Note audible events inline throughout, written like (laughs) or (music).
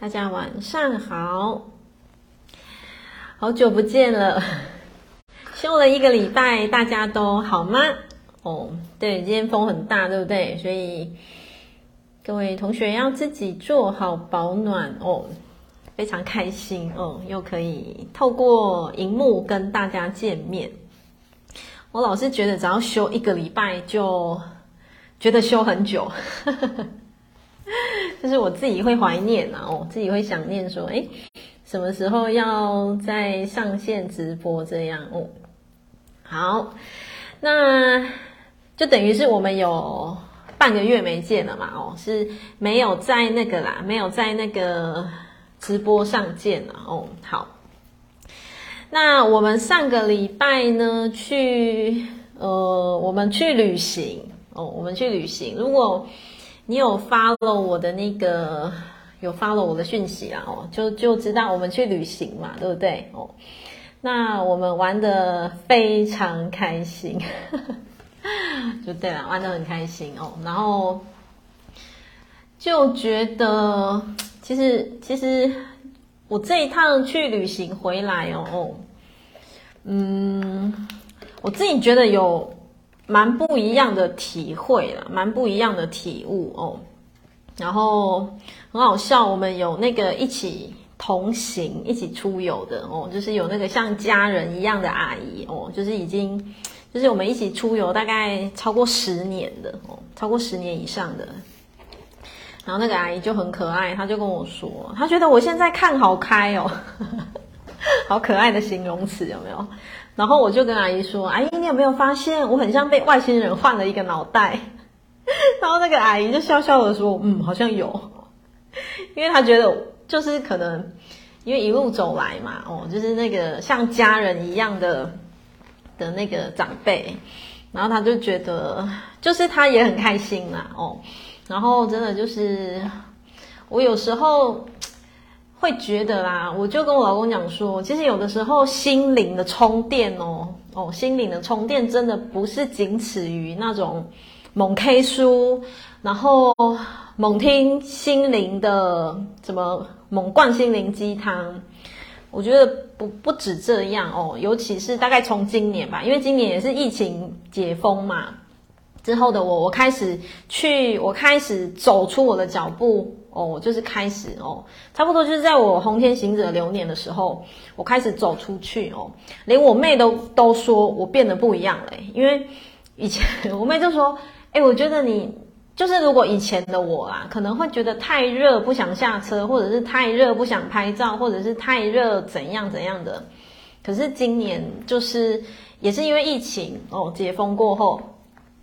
大家晚上好，好久不见了，(laughs) 休了一个礼拜，大家都好吗？哦，对，今天风很大，对不对？所以各位同学要自己做好保暖哦，非常开心哦，又可以透过荧幕跟大家见面。我老是觉得只要休一个礼拜，就觉得休很久。(laughs) 就是我自己会怀念啊，哦，自己会想念说，诶，什么时候要再上线直播这样哦？好，那就等于是我们有半个月没见了嘛，哦，是没有在那个啦，没有在那个直播上见了哦。好，那我们上个礼拜呢，去呃，我们去旅行哦，我们去旅行，如果。你有 follow 我的那个，有 follow 我的讯息啊？哦，就就知道我们去旅行嘛，对不对？哦，那我们玩的非常开心，(laughs) 就对了，玩的很开心哦。然后就觉得，其实其实我这一趟去旅行回来哦，哦，嗯，我自己觉得有。蛮不一样的体会啦，蛮不一样的体悟哦。然后很好笑，我们有那个一起同行、一起出游的哦，就是有那个像家人一样的阿姨哦，就是已经就是我们一起出游大概超过十年的哦，超过十年以上的。然后那个阿姨就很可爱，她就跟我说，她觉得我现在看好开哦，(laughs) 好可爱的形容词有没有？然后我就跟阿姨说：“阿姨，你有没有发现我很像被外星人换了一个脑袋？” (laughs) 然后那个阿姨就笑笑的说：“嗯，好像有。”因为她觉得就是可能因为一路走来嘛，哦，就是那个像家人一样的的那个长辈，然后她就觉得就是她也很开心啦，哦，然后真的就是我有时候。会觉得啦，我就跟我老公讲说，其实有的时候心灵的充电哦，哦，心灵的充电真的不是仅此于那种猛 K 书，然后猛听心灵的什么猛灌心灵鸡汤。我觉得不不止这样哦，尤其是大概从今年吧，因为今年也是疫情解封嘛。之后的我，我开始去，我开始走出我的脚步哦，就是开始哦，差不多就是在我红天行者流年的时候，我开始走出去哦，连我妹都都说我变得不一样了，因为以前我妹就说，哎，我觉得你就是如果以前的我啊，可能会觉得太热不想下车，或者是太热不想拍照，或者是太热怎样怎样的，可是今年就是也是因为疫情哦，解封过后。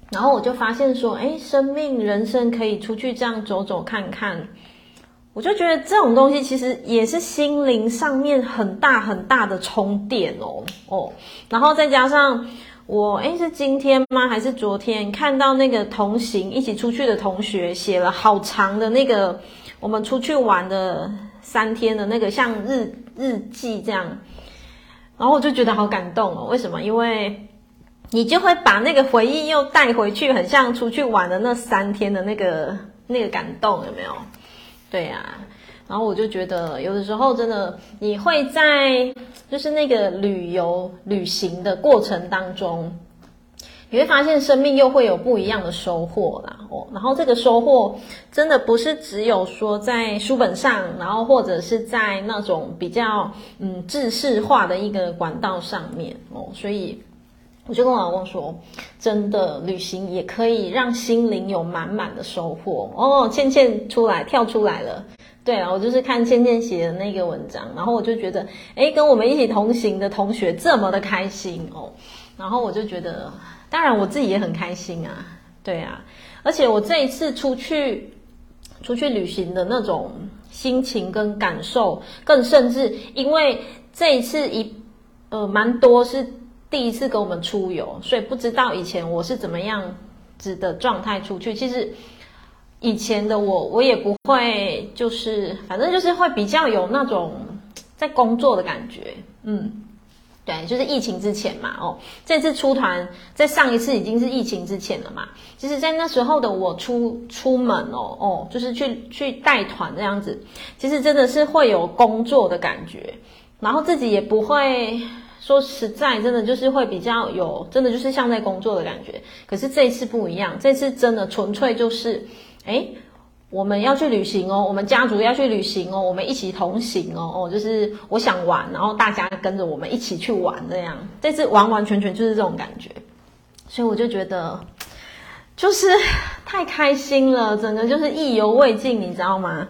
然后我就发现说，哎，生命、人生可以出去这样走走看看，我就觉得这种东西其实也是心灵上面很大很大的充电哦哦。然后再加上我，哎，是今天吗？还是昨天看到那个同行一起出去的同学写了好长的那个我们出去玩的三天的那个像日日记这样，然后我就觉得好感动哦。为什么？因为。你就会把那个回忆又带回去，很像出去玩的那三天的那个那个感动，有没有？对呀、啊，然后我就觉得有的时候真的，你会在就是那个旅游旅行的过程当中，你会发现生命又会有不一样的收获啦。哦，然后这个收获真的不是只有说在书本上，然后或者是在那种比较嗯制式化的一个管道上面哦，所以。我就跟我老公说，真的旅行也可以让心灵有满满的收获哦。倩倩出来跳出来了，对啊，我就是看倩倩写的那个文章，然后我就觉得，诶，跟我们一起同行的同学这么的开心哦，然后我就觉得，当然我自己也很开心啊，对啊，而且我这一次出去出去旅行的那种心情跟感受，更甚至因为这一次一呃蛮多是。第一次跟我们出游，所以不知道以前我是怎么样子的状态出去。其实以前的我，我也不会，就是反正就是会比较有那种在工作的感觉，嗯。对，就是疫情之前嘛，哦，这次出团在上一次已经是疫情之前了嘛。其实，在那时候的我出出门哦，哦，就是去去带团这样子，其实真的是会有工作的感觉，然后自己也不会说实在，真的就是会比较有，真的就是像在工作的感觉。可是这一次不一样，这次真的纯粹就是，诶我们要去旅行哦，我们家族要去旅行哦，我们一起同行哦哦，就是我想玩，然后大家跟着我们一起去玩这样，这次完完全全就是这种感觉，所以我就觉得就是太开心了，整个就是意犹未尽，你知道吗？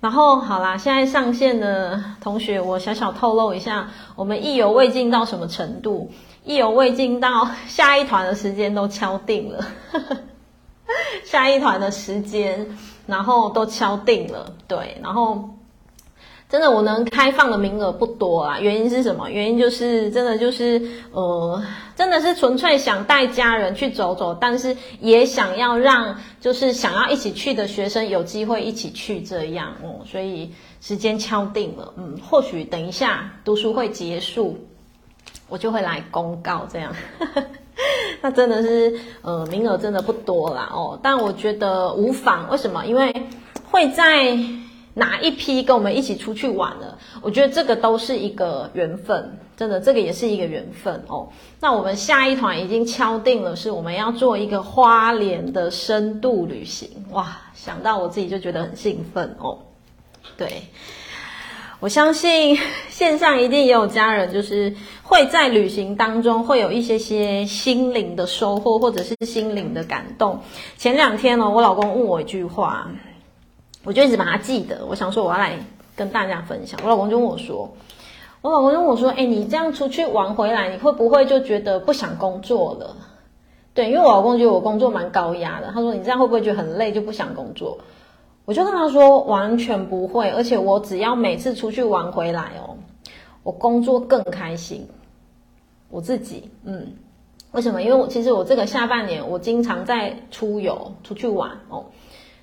然后好啦，现在上线的同学，我小小透露一下，我们意犹未尽到什么程度？意犹未尽到下一团的时间都敲定了，(laughs) 下一团的时间。然后都敲定了，对，然后真的我能开放的名额不多啦，原因是什么？原因就是真的就是呃，真的是纯粹想带家人去走走，但是也想要让就是想要一起去的学生有机会一起去这样哦、嗯，所以时间敲定了，嗯，或许等一下读书会结束，我就会来公告这样。(laughs) 那真的是，呃，名额真的不多啦哦。但我觉得无妨，为什么？因为会在哪一批跟我们一起出去玩了，我觉得这个都是一个缘分，真的，这个也是一个缘分哦。那我们下一团已经敲定了，是我们要做一个花莲的深度旅行，哇！想到我自己就觉得很兴奋哦。对。我相信线上一定也有家人，就是会在旅行当中会有一些些心灵的收获，或者是心灵的感动。前两天呢，我老公问我一句话，我就一直把它记得。我想说我要来跟大家分享。我老公就问我说：“我老公就问我说，哎，你这样出去玩回来，你会不会就觉得不想工作了？”对，因为我老公觉得我工作蛮高压的。他说：“你这样会不会觉得很累，就不想工作？”我就跟他说，完全不会，而且我只要每次出去玩回来哦，我工作更开心。我自己，嗯，为什么？因为我其实我这个下半年我经常在出游出去玩哦，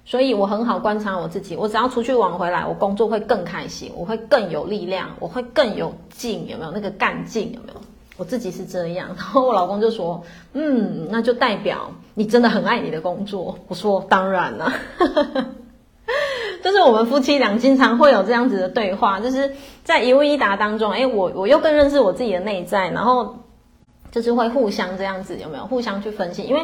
所以我很好观察我自己。我只要出去玩回来，我工作会更开心，我会更有力量，我会更有劲，有没有那个干劲？有没有？我自己是这样。(laughs) 然后我老公就说，嗯，那就代表你真的很爱你的工作。我说当然了。(laughs) 就是我们夫妻俩经常会有这样子的对话，就是在一问一答当中，哎，我我又更认识我自己的内在，然后就是会互相这样子，有没有互相去分析？因为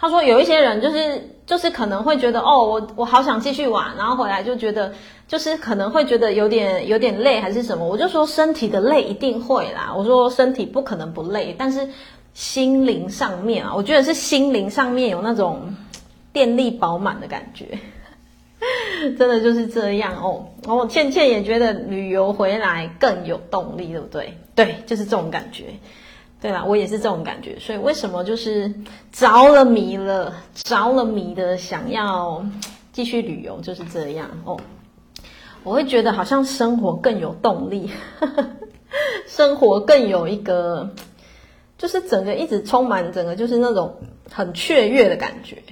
他说有一些人就是就是可能会觉得哦，我我好想继续玩，然后回来就觉得就是可能会觉得有点有点累还是什么，我就说身体的累一定会啦，我说身体不可能不累，但是心灵上面啊，我觉得是心灵上面有那种电力饱满的感觉。(laughs) 真的就是这样哦，然后倩倩也觉得旅游回来更有动力，对不对？对，就是这种感觉。对啦，我也是这种感觉。所以为什么就是着了迷了，着了迷的想要继续旅游，就是这样哦。我会觉得好像生活更有动力，(laughs) 生活更有一个，就是整个一直充满，整个就是那种很雀跃的感觉。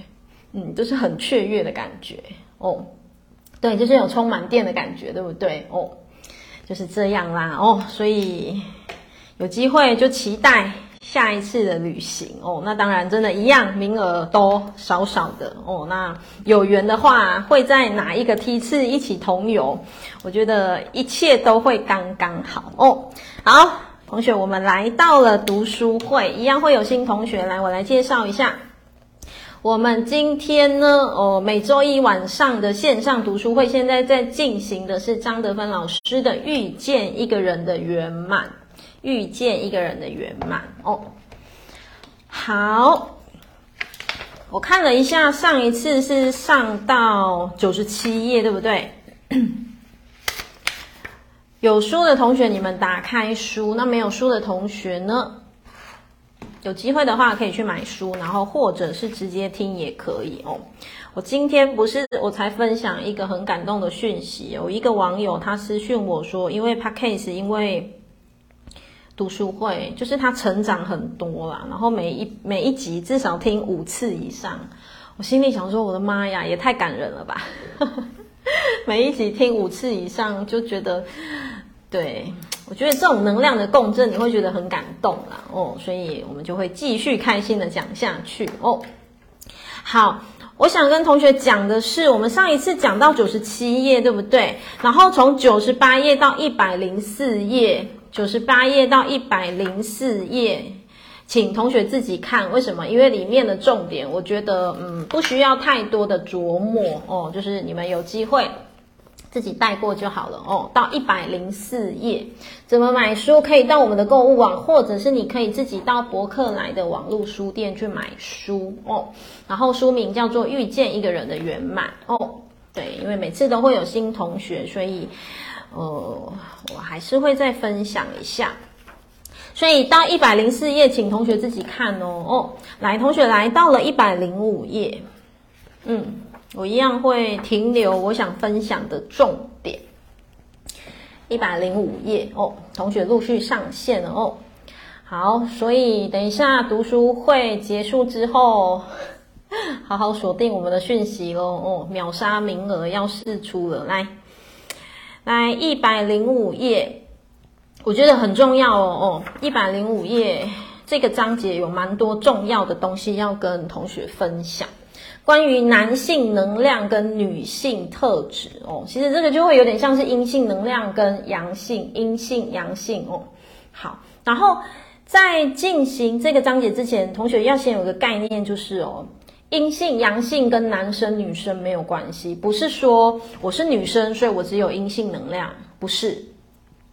嗯，就是很雀跃的感觉。哦，对，就是有充满电的感觉，对不对？哦，就是这样啦。哦，所以有机会就期待下一次的旅行。哦，那当然，真的一样，名额都少少的。哦，那有缘的话，会在哪一个梯次一起同游？我觉得一切都会刚刚好。哦，好，同学，我们来到了读书会，一样会有新同学来，我来介绍一下。我们今天呢，哦，每周一晚上的线上读书会，现在在进行的是张德芬老师的《遇见一个人的圆满》，遇见一个人的圆满哦。好，我看了一下，上一次是上到九十七页，对不对？(clears throat) 有书的同学，你们打开书；那没有书的同学呢？有机会的话，可以去买书，然后或者是直接听也可以哦。我今天不是我才分享一个很感动的讯息，有一个网友他私讯我说，因为 Podcast 因为读书会，就是他成长很多啦，然后每一每一集至少听五次以上，我心里想说，我的妈呀，也太感人了吧！(laughs) 每一集听五次以上，就觉得，对，我觉得这种能量的共振，你会觉得很感动啦哦，所以我们就会继续开心的讲下去哦。好，我想跟同学讲的是，我们上一次讲到九十七页，对不对？然后从九十八页到一百零四页，九十八页到一百零四页，请同学自己看。为什么？因为里面的重点，我觉得嗯，不需要太多的琢磨哦，就是你们有机会。自己带过就好了哦。到一百零四页，怎么买书？可以到我们的购物网，或者是你可以自己到博客来的网络书店去买书哦。然后书名叫做《遇见一个人的圆满》哦。对，因为每次都会有新同学，所以呃，我还是会再分享一下。所以到一百零四页，请同学自己看哦哦。来，同学来到了一百零五页，嗯。我一样会停留我想分享的重点，一百零五页哦，同学陆续上线了哦。好，所以等一下读书会结束之后，(laughs) 好好锁定我们的讯息喽哦，秒杀名额要试出了，来，来一百零五页，我觉得很重要哦哦，一百零五页这个章节有蛮多重要的东西要跟同学分享。关于男性能量跟女性特质哦，其实这个就会有点像是阴性能量跟阳性、阴性、阳性哦。好，然后在进行这个章节之前，同学要先有个概念，就是哦，阴性、阳性跟男生、女生没有关系，不是说我是女生，所以我只有阴性能量，不是。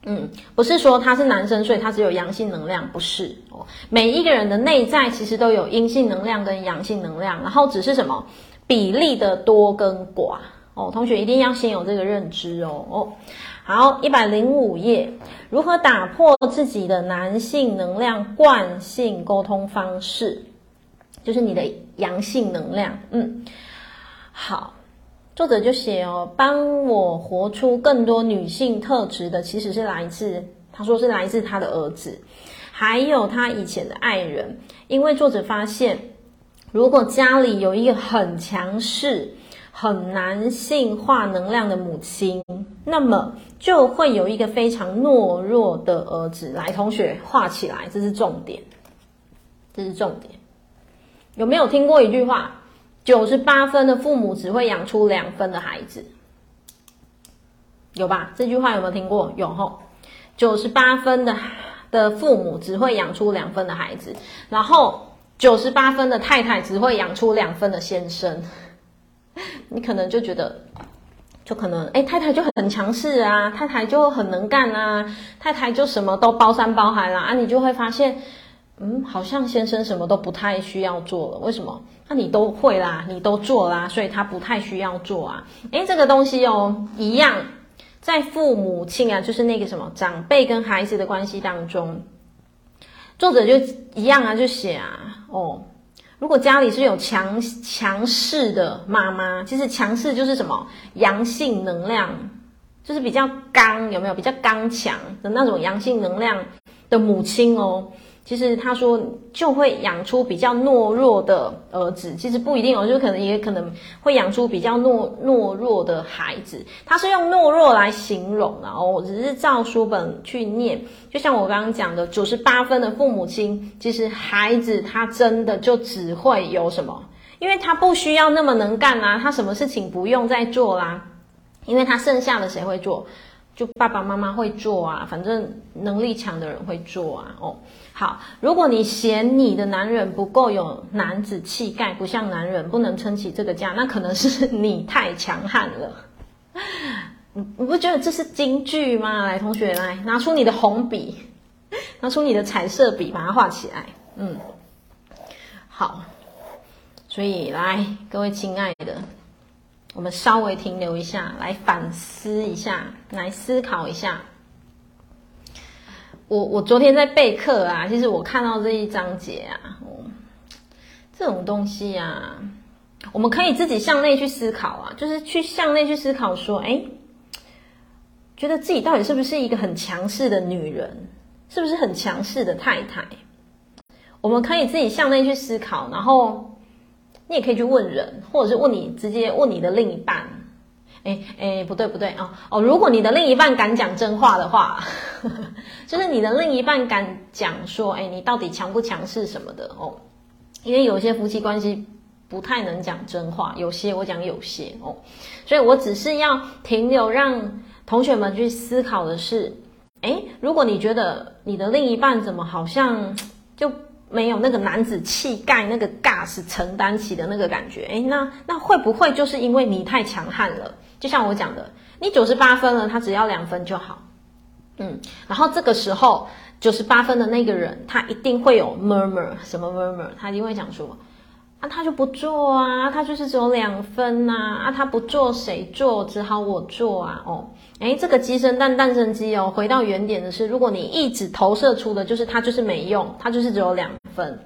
嗯，不是说他是男生，所以他只有阳性能量，不是哦。每一个人的内在其实都有阴性能量跟阳性能量，然后只是什么比例的多跟寡哦。同学一定要先有这个认知哦哦。好，一百零五页，如何打破自己的男性能量惯性沟通方式，就是你的阳性能量。嗯，好。作者就写哦，帮我活出更多女性特质的，其实是来自他说是来自他的儿子，还有他以前的爱人。因为作者发现，如果家里有一个很强势、很男性化能量的母亲，那么就会有一个非常懦弱的儿子。来，同学画起来，这是重点，这是重点。有没有听过一句话？九十八分的父母只会养出两分的孩子，有吧？这句话有没有听过？有吼。九十八分的的父母只会养出两分的孩子，然后九十八分的太太只会养出两分的先生。(laughs) 你可能就觉得，就可能哎，太太就很强势啊，太太就很能干啊，太太就什么都包山包海啦啊，你就会发现。嗯，好像先生什么都不太需要做了，为什么？那你都会啦，你都做啦，所以他不太需要做啊。诶，这个东西哦，一样，在父母亲啊，就是那个什么长辈跟孩子的关系当中，作者就一样啊，就写啊，哦，如果家里是有强强势的妈妈，其实强势就是什么？阳性能量，就是比较刚，有没有？比较刚强的那种阳性能量的母亲哦。其实他说就会养出比较懦弱的儿子，其实不一定哦，就可能也可能会养出比较懦懦弱的孩子。他是用懦弱来形容的哦，只是照书本去念。就像我刚刚讲的，九十八分的父母亲，其实孩子他真的就只会有什么？因为他不需要那么能干啦，他什么事情不用再做啦，因为他剩下的谁会做？就爸爸妈妈会做啊，反正能力强的人会做啊。哦，好，如果你嫌你的男人不够有男子气概，不像男人，不能撑起这个家，那可能是你太强悍了。你 (laughs) 你不觉得这是金句吗？来，同学来，拿出你的红笔，(laughs) 拿出你的彩色笔，把它画起来。嗯，好，所以来，各位亲爱的。我们稍微停留一下，来反思一下，来思考一下。我我昨天在备课啊，其实我看到这一章节啊，哦，这种东西啊，我们可以自己向内去思考啊，就是去向内去思考，说，哎，觉得自己到底是不是一个很强势的女人，是不是很强势的太太？我们可以自己向内去思考，然后。你也可以去问人，或者是问你直接问你的另一半，哎哎，不对不对哦哦，如果你的另一半敢讲真话的话，(laughs) 就是你的另一半敢讲说，哎，你到底强不强势什么的哦，因为有些夫妻关系不太能讲真话，有些我讲有些哦，所以我只是要停留，让同学们去思考的是，哎，如果你觉得你的另一半怎么好像就。没有那个男子气概，那个 gas 承担起的那个感觉，诶，那那会不会就是因为你太强悍了？就像我讲的，你九十八分了，他只要两分就好，嗯，然后这个时候九十八分的那个人，他一定会有 murmur，什么 murmur？他一定会讲说。啊，他就不做啊，他就是只有两分呐，啊，他不做谁做？只好我做啊，哦，诶，这个鸡生蛋，蛋生鸡哦。回到原点的是，如果你一直投射出的就是他就是没用，他就是只有两分，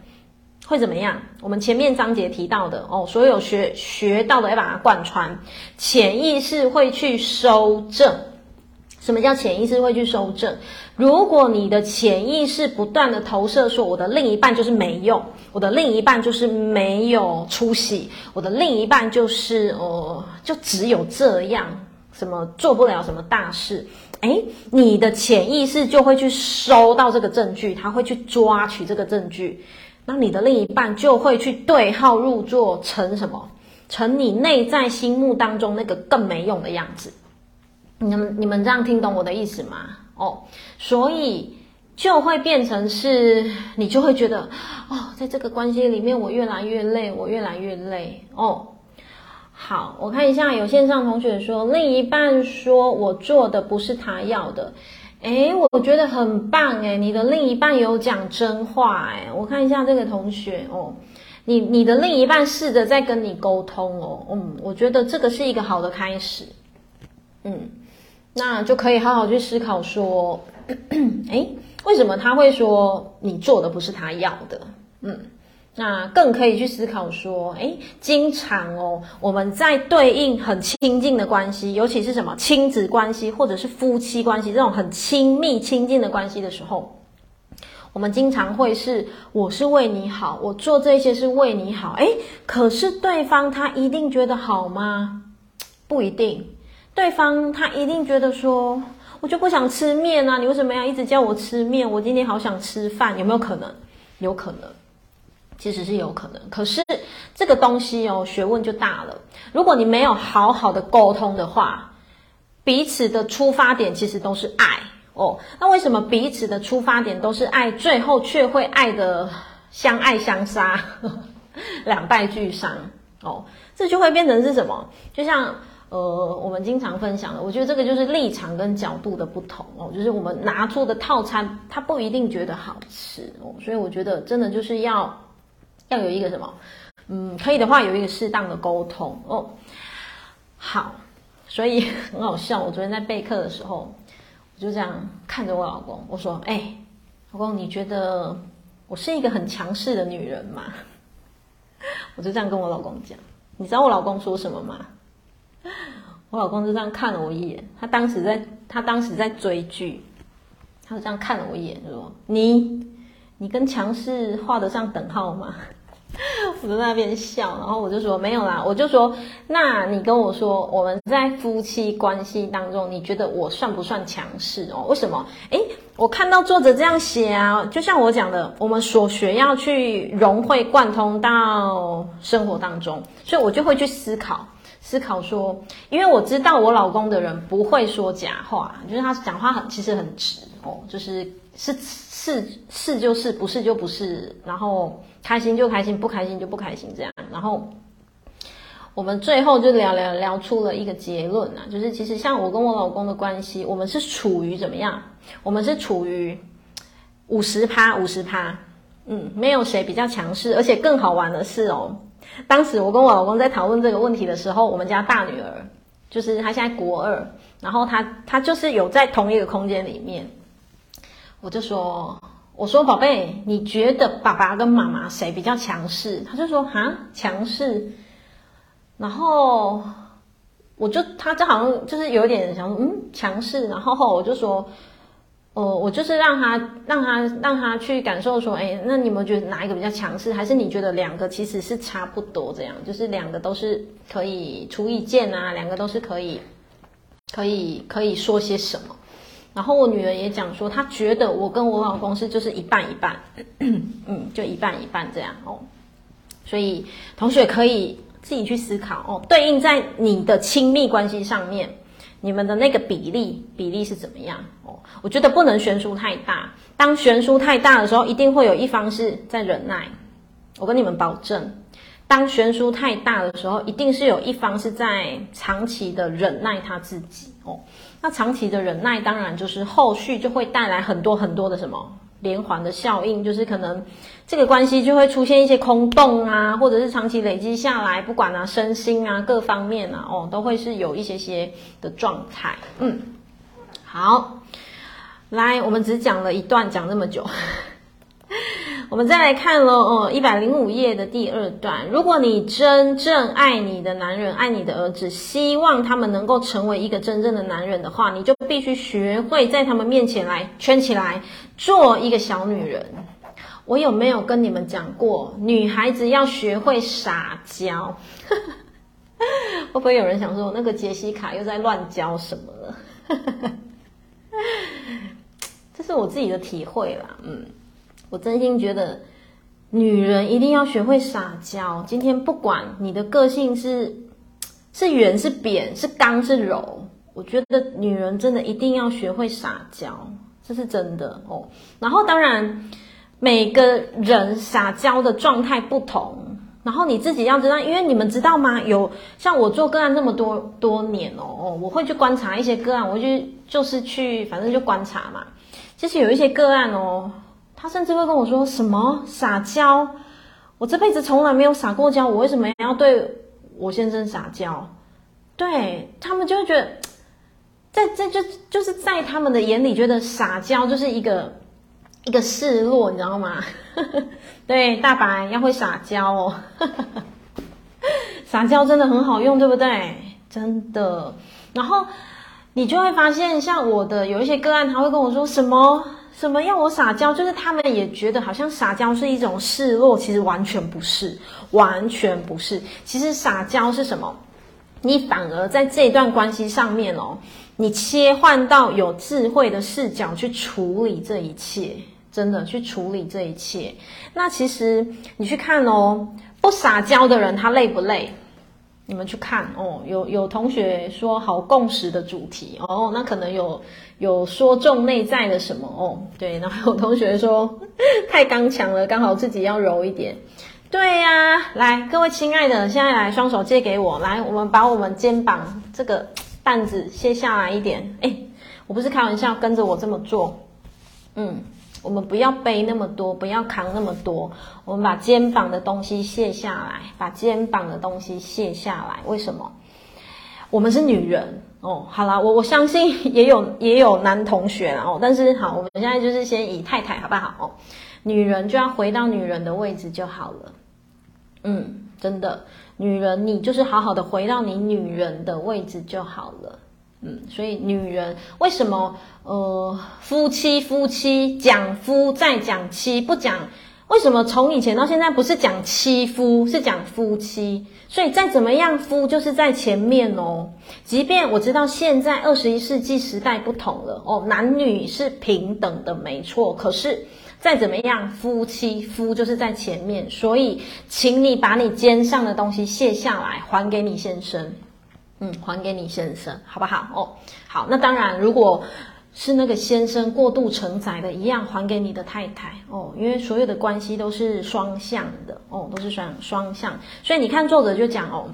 会怎么样？我们前面章节提到的哦，所有学学到的要把它贯穿，潜意识会去修正。什么叫潜意识会去修正？如果你的潜意识不断的投射说，我的另一半就是没用，我的另一半就是没有出息，我的另一半就是呃，就只有这样，什么做不了什么大事，诶，你的潜意识就会去收到这个证据，他会去抓取这个证据，那你的另一半就会去对号入座，成什么？成你内在心目当中那个更没用的样子。你们你们这样听懂我的意思吗？哦，所以就会变成是，你就会觉得，哦，在这个关系里面，我越来越累，我越来越累。哦，好，我看一下，有线上同学说，另一半说我做的不是他要的，诶，我觉得很棒，诶，你的另一半有讲真话，诶，我看一下这个同学，哦，你你的另一半试着在跟你沟通，哦，嗯，我觉得这个是一个好的开始，嗯。那就可以好好去思考说，(clears throat) 诶，为什么他会说你做的不是他要的？嗯，那更可以去思考说，诶，经常哦，我们在对应很亲近的关系，尤其是什么亲子关系或者是夫妻关系这种很亲密亲近的关系的时候，我们经常会是我是为你好，我做这些是为你好，诶，可是对方他一定觉得好吗？不一定。对方他一定觉得说，我就不想吃面啊，你为什么要一直叫我吃面？我今天好想吃饭，有没有可能？有可能，其实是有可能。可是这个东西哦，学问就大了。如果你没有好好的沟通的话，彼此的出发点其实都是爱哦。那为什么彼此的出发点都是爱，最后却会爱得相爱相杀，两败俱伤哦？这就会变成是什么？就像。呃，我们经常分享的，我觉得这个就是立场跟角度的不同哦，就是我们拿出的套餐，他不一定觉得好吃哦，所以我觉得真的就是要要有一个什么，嗯，可以的话有一个适当的沟通哦。好，所以 (laughs) 很好笑，我昨天在备课的时候，我就这样看着我老公，我说：“哎，老公，你觉得我是一个很强势的女人吗？” (laughs) 我就这样跟我老公讲，你知道我老公说什么吗？(laughs) 我老公就这样看了我一眼，他当时在，他当时在追剧，他就这样看了我一眼，说：“你，你跟强势画得上等号吗？” (laughs) 我在那边笑，然后我就说：“没有啦。”我就说：“那你跟我说，我们在夫妻关系当中，你觉得我算不算强势哦？为什么？诶，我看到作者这样写啊，就像我讲的，我们所学要去融会贯通到生活当中，所以我就会去思考。”思考说，因为我知道我老公的人不会说假话，就是他讲话很其实很直哦，就是是是是就是不是就不是，然后开心就开心，不开心就不开心这样。然后我们最后就聊聊聊出了一个结论啊，就是其实像我跟我老公的关系，我们是处于怎么样？我们是处于五十趴五十趴，嗯，没有谁比较强势，而且更好玩的是哦。当时我跟我老公在讨论这个问题的时候，我们家大女儿就是她现在国二，然后她她就是有在同一个空间里面，我就说，我说宝贝，你觉得爸爸跟妈妈谁比较强势？他就说哈，强势，然后我就他这好像就是有点想嗯强势，然后后我就说哦，我就是让他让他让他去感受说，哎，那你们觉得哪一个比较强势？还是你觉得两个其实是差不多这样？就是两个都是可以出意见啊，两个都是可以可以可以说些什么？然后我女儿也讲说，她觉得我跟我老公是就是一半一半，(clears throat) 嗯，就一半一半这样哦。所以同学可以自己去思考哦，对应在你的亲密关系上面。你们的那个比例比例是怎么样哦？我觉得不能悬殊太大。当悬殊太大的时候，一定会有一方是在忍耐。我跟你们保证，当悬殊太大的时候，一定是有一方是在长期的忍耐他自己哦。那长期的忍耐，当然就是后续就会带来很多很多的什么？连环的效应，就是可能这个关系就会出现一些空洞啊，或者是长期累积下来，不管啊身心啊各方面啊，哦，都会是有一些些的状态。嗯，好，来，我们只讲了一段，讲那么久。(laughs) 我们再来看喽，哦，一百零五页的第二段。如果你真正爱你的男人，爱你的儿子，希望他们能够成为一个真正的男人的话，你就必须学会在他们面前来圈起来，做一个小女人。我有没有跟你们讲过，女孩子要学会撒娇？(laughs) 会不会有人想说，那个杰西卡又在乱教什么了？(laughs) 这是我自己的体会啦，嗯。我真心觉得，女人一定要学会撒娇。今天不管你的个性是是圆是扁是刚是柔，我觉得女人真的一定要学会撒娇，这是真的哦。然后当然每个人撒娇的状态不同，然后你自己要知道，因为你们知道吗？有像我做个案这么多多年哦哦，我会去观察一些个案，我就就是去反正就观察嘛。其实有一些个案哦。他甚至会跟我说什么撒娇，我这辈子从来没有撒过娇，我为什么要对我先生撒娇？对，他们就会觉得，(tsk) 在在就就是在他们的眼里，觉得撒娇就是一个一个示弱，你知道吗？(laughs) 对，大白要会撒娇哦，(laughs) 撒娇真的很好用，对不对？真的。然后你就会发现，像我的有一些个案，他会跟我说什么？什么要我撒娇？就是他们也觉得好像撒娇是一种示弱，其实完全不是，完全不是。其实撒娇是什么？你反而在这一段关系上面哦，你切换到有智慧的视角去处理这一切，真的去处理这一切。那其实你去看哦，不撒娇的人他累不累？你们去看哦，有有同学说好共识的主题哦，那可能有有说中内在的什么哦，对，(laughs) 然后有同学说 (laughs) 太刚强了，刚好自己要柔一点，对呀、啊，来各位亲爱的，现在来双手借给我，来，我们把我们肩膀这个担子卸下来一点，哎，我不是开玩笑，跟着我这么做，嗯。我们不要背那么多，不要扛那么多。我们把肩膀的东西卸下来，把肩膀的东西卸下来。为什么？我们是女人哦。好啦，我我相信 (laughs) 也有也有男同学哦。但是好，我们现在就是先以太太好不好？哦，女人就要回到女人的位置就好了。嗯，真的，女人你就是好好的回到你女人的位置就好了。嗯，所以女人为什么呃夫妻夫妻讲夫再讲妻不讲？为什么从以前到现在不是讲妻夫是讲夫妻？所以再怎么样夫就是在前面哦。即便我知道现在二十一世纪时代不同了哦，男女是平等的没错。可是再怎么样夫妻夫就是在前面，所以请你把你肩上的东西卸下来还给你先生。嗯，还给你先生，好不好？哦，好，那当然，如果是那个先生过度承载的，一样还给你的太太哦，因为所有的关系都是双向的哦，都是双双向，所以你看作者就讲哦，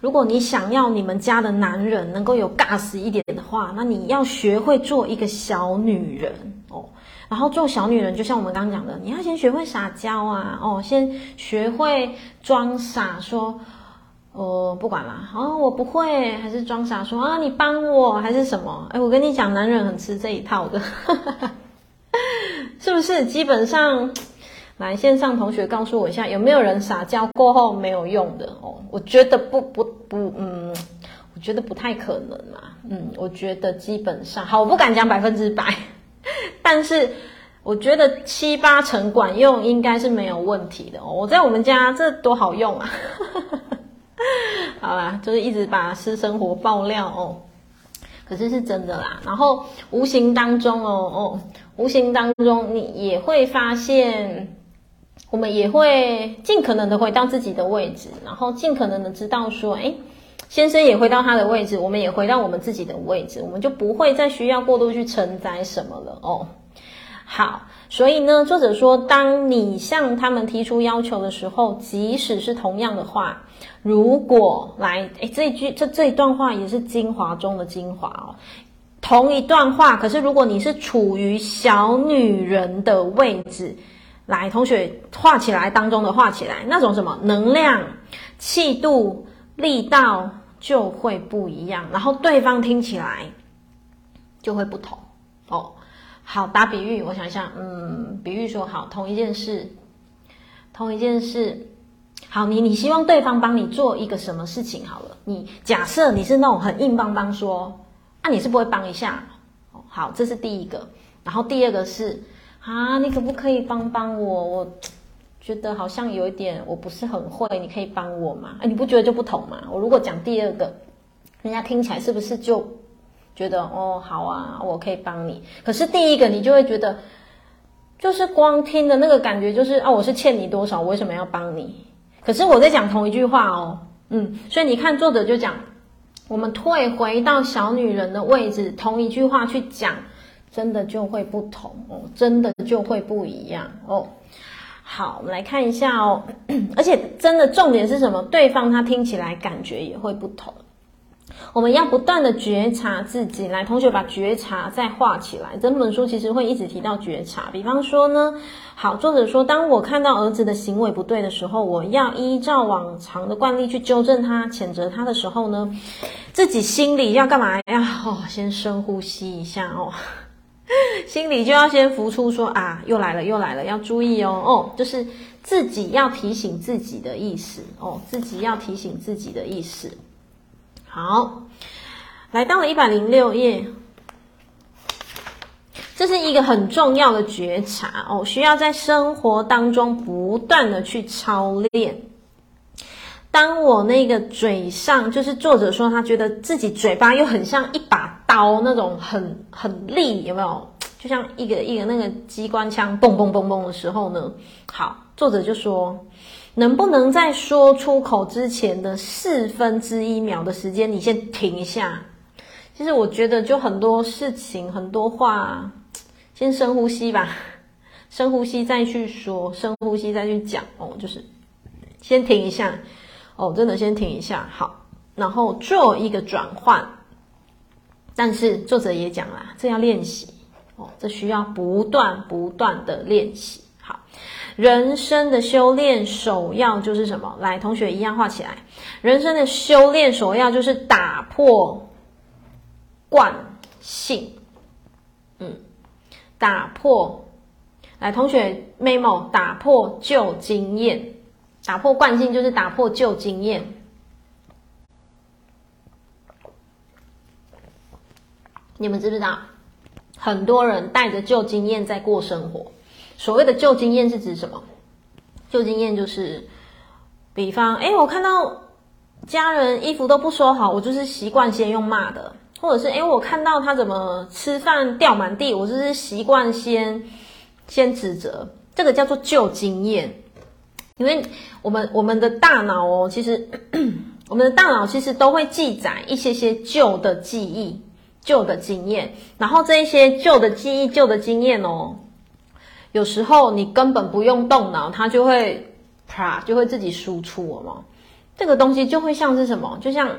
如果你想要你们家的男人能够有 gas 一点的话，那你要学会做一个小女人哦，然后做小女人，就像我们刚刚讲的，你要先学会撒娇啊，哦，先学会装傻说。哦，不管啦，哦，我不会，还是装傻说啊，你帮我还是什么？哎，我跟你讲，男人很吃这一套的，(laughs) 是不是？基本上，来线上同学告诉我一下，有没有人撒娇过后没有用的？哦，我觉得不不不，嗯，我觉得不太可能嘛。嗯，我觉得基本上好，我不敢讲百分之百，(laughs) 但是我觉得七八成管用应该是没有问题的哦。我在我们家这多好用啊！(laughs) 好啦，就是一直把私生活爆料哦，可是是真的啦。然后无形当中哦哦，无形当中你也会发现。我们也会尽可能的回到自己的位置，然后尽可能的知道说，诶，先生也回到他的位置，我们也回到我们自己的位置，我们就不会再需要过度去承载什么了哦。好，所以呢，作者说，当你向他们提出要求的时候，即使是同样的话，如果来，诶，这一句这这一段话也是精华中的精华哦。同一段话，可是如果你是处于小女人的位置。来，同学画起来，当中的画起来，那种什么能量、气度、力道就会不一样，然后对方听起来就会不同哦。好，打比喻，我想一下，嗯，比喻说好，同一件事，同一件事，好，你你希望对方帮你做一个什么事情？好了，你假设你是那种很硬邦邦说，啊，你是不会帮一下，好，这是第一个，然后第二个是。啊，你可不可以帮帮我？我觉得好像有一点我不是很会，你可以帮我吗？哎，你不觉得就不同吗？我如果讲第二个，人家听起来是不是就觉得哦，好啊，我可以帮你？可是第一个你就会觉得，就是光听的那个感觉就是啊，我是欠你多少，我为什么要帮你？可是我在讲同一句话哦，嗯，所以你看作者就讲，我们退回到小女人的位置，同一句话去讲。真的就会不同哦，真的就会不一样哦。好，我们来看一下哦，而且真的重点是什么？对方他听起来感觉也会不同。我们要不断的觉察自己，来，同学把觉察再画起来。整本书其实会一直提到觉察。比方说呢，好，作者说，当我看到儿子的行为不对的时候，我要依照往常的惯例去纠正他、谴责他的时候呢，自己心里要干嘛呀？哦，先深呼吸一下哦。(laughs) 心里就要先浮出说啊，又来了，又来了，要注意哦，哦，就是自己要提醒自己的意思哦，自己要提醒自己的意思。好，来到了一百零六页，这是一个很重要的觉察哦，需要在生活当中不断的去操练。当我那个嘴上，就是作者说他觉得自己嘴巴又很像一把刀那种很很利，有没有？就像一个一个那个机关枪，嘣嘣嘣嘣的时候呢？好，作者就说，能不能在说出口之前的四分之一秒的时间，你先停一下？其实我觉得，就很多事情，很多话，先深呼吸吧，(laughs) 深呼吸再去说，深呼吸再去讲哦，就是先停一下。哦，真的先停一下，好，然后做一个转换。但是作者也讲啦，这要练习哦，这需要不断不断的练习。好，人生的修炼首要就是什么？来，同学一样画起来。人生的修炼首要就是打破惯性。嗯，打破。来，同学 memo，打破旧经验。打破惯性就是打破旧经验。你们知不知道？很多人带着旧经验在过生活。所谓的旧经验是指什么？旧经验就是，比方，哎，我看到家人衣服都不收好，我就是习惯先用骂的；或者是，哎，我看到他怎么吃饭掉满地，我就是习惯先先指责。这个叫做旧经验。因为我们我们的大脑哦，其实 (clears throat) 我们的大脑其实都会记载一些些旧的记忆、旧的经验，然后这一些旧的记忆、旧的经验哦，有时候你根本不用动脑，它就会啪就会自己输出了嘛。这个东西就会像是什么？就像。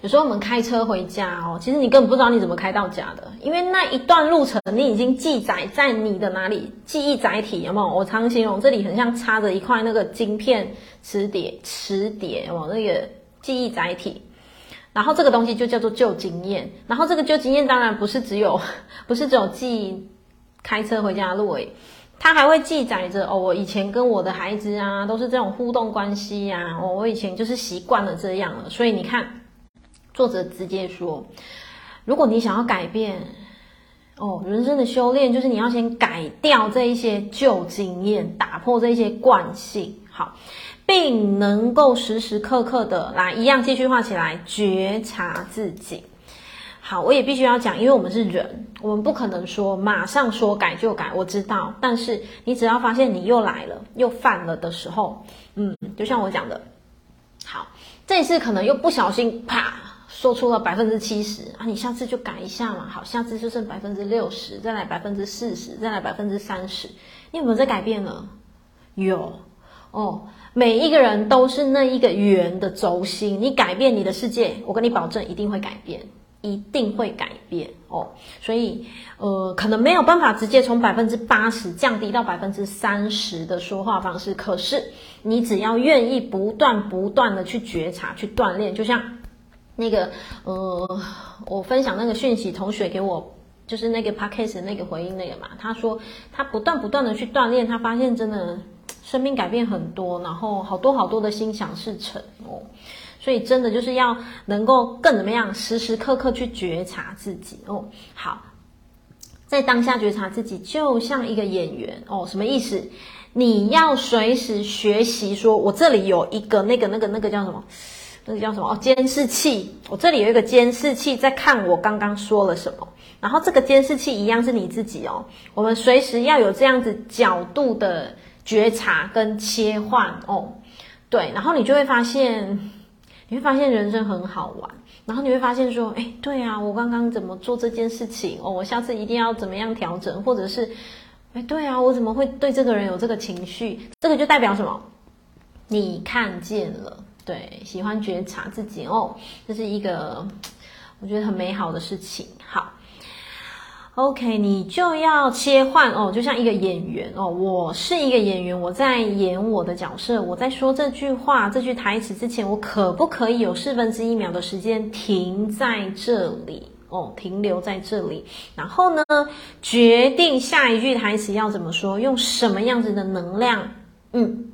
有时候我们开车回家哦，其实你根本不知道你怎么开到家的，因为那一段路程你已经记载在你的哪里记忆载体，有没有？我常形容这里很像插着一块那个晶片磁碟，磁碟哦，那个记忆载体。然后这个东西就叫做旧经验。然后这个旧经验当然不是只有，(laughs) 不是只有记忆开车回家的路诶，它还会记载着哦，我以前跟我的孩子啊都是这种互动关系呀，哦，我以前就是习惯了这样了，所以你看。作者直接说，如果你想要改变，哦，人生的修炼就是你要先改掉这一些旧经验，打破这一些惯性，好，并能够时时刻刻的来一样继续画起来，觉察自己。好，我也必须要讲，因为我们是人，我们不可能说马上说改就改。我知道，但是你只要发现你又来了，又犯了的时候，嗯，就像我讲的，好，这一次可能又不小心啪。说出了百分之七十啊，你下次就改一下嘛。好，下次就剩百分之六十，再来百分之四十，再来百分之三十。你有没有在改变呢？有哦。每一个人都是那一个圆的轴心，你改变你的世界，我跟你保证一定会改变，一定会改变哦。所以呃，可能没有办法直接从百分之八十降低到百分之三十的说话方式，可是你只要愿意不断不断的去觉察、去锻炼，就像。那个呃，我分享那个讯息，同学给我就是那个 podcast 那个回应那个嘛，他说他不断不断的去锻炼，他发现真的生命改变很多，然后好多好多的心想事成哦，所以真的就是要能够更怎么样，时时刻刻去觉察自己哦。好，在当下觉察自己，就像一个演员哦，什么意思？你要随时学习，说我这里有一个那个那个那个叫什么？那个叫什么？哦，监视器。我这里有一个监视器，在看我刚刚说了什么。然后这个监视器一样是你自己哦。我们随时要有这样子角度的觉察跟切换哦。对，然后你就会发现，你会发现人生很好玩。然后你会发现说，哎，对啊，我刚刚怎么做这件事情？哦，我下次一定要怎么样调整？或者是，哎，对啊，我怎么会对这个人有这个情绪？这个就代表什么？你看见了。对，喜欢觉察自己哦，这是一个我觉得很美好的事情。好，OK，你就要切换哦，就像一个演员哦，我是一个演员，我在演我的角色，我在说这句话、这句台词之前，我可不可以有四分之一秒的时间停在这里？哦，停留在这里，然后呢，决定下一句台词要怎么说，用什么样子的能量，嗯。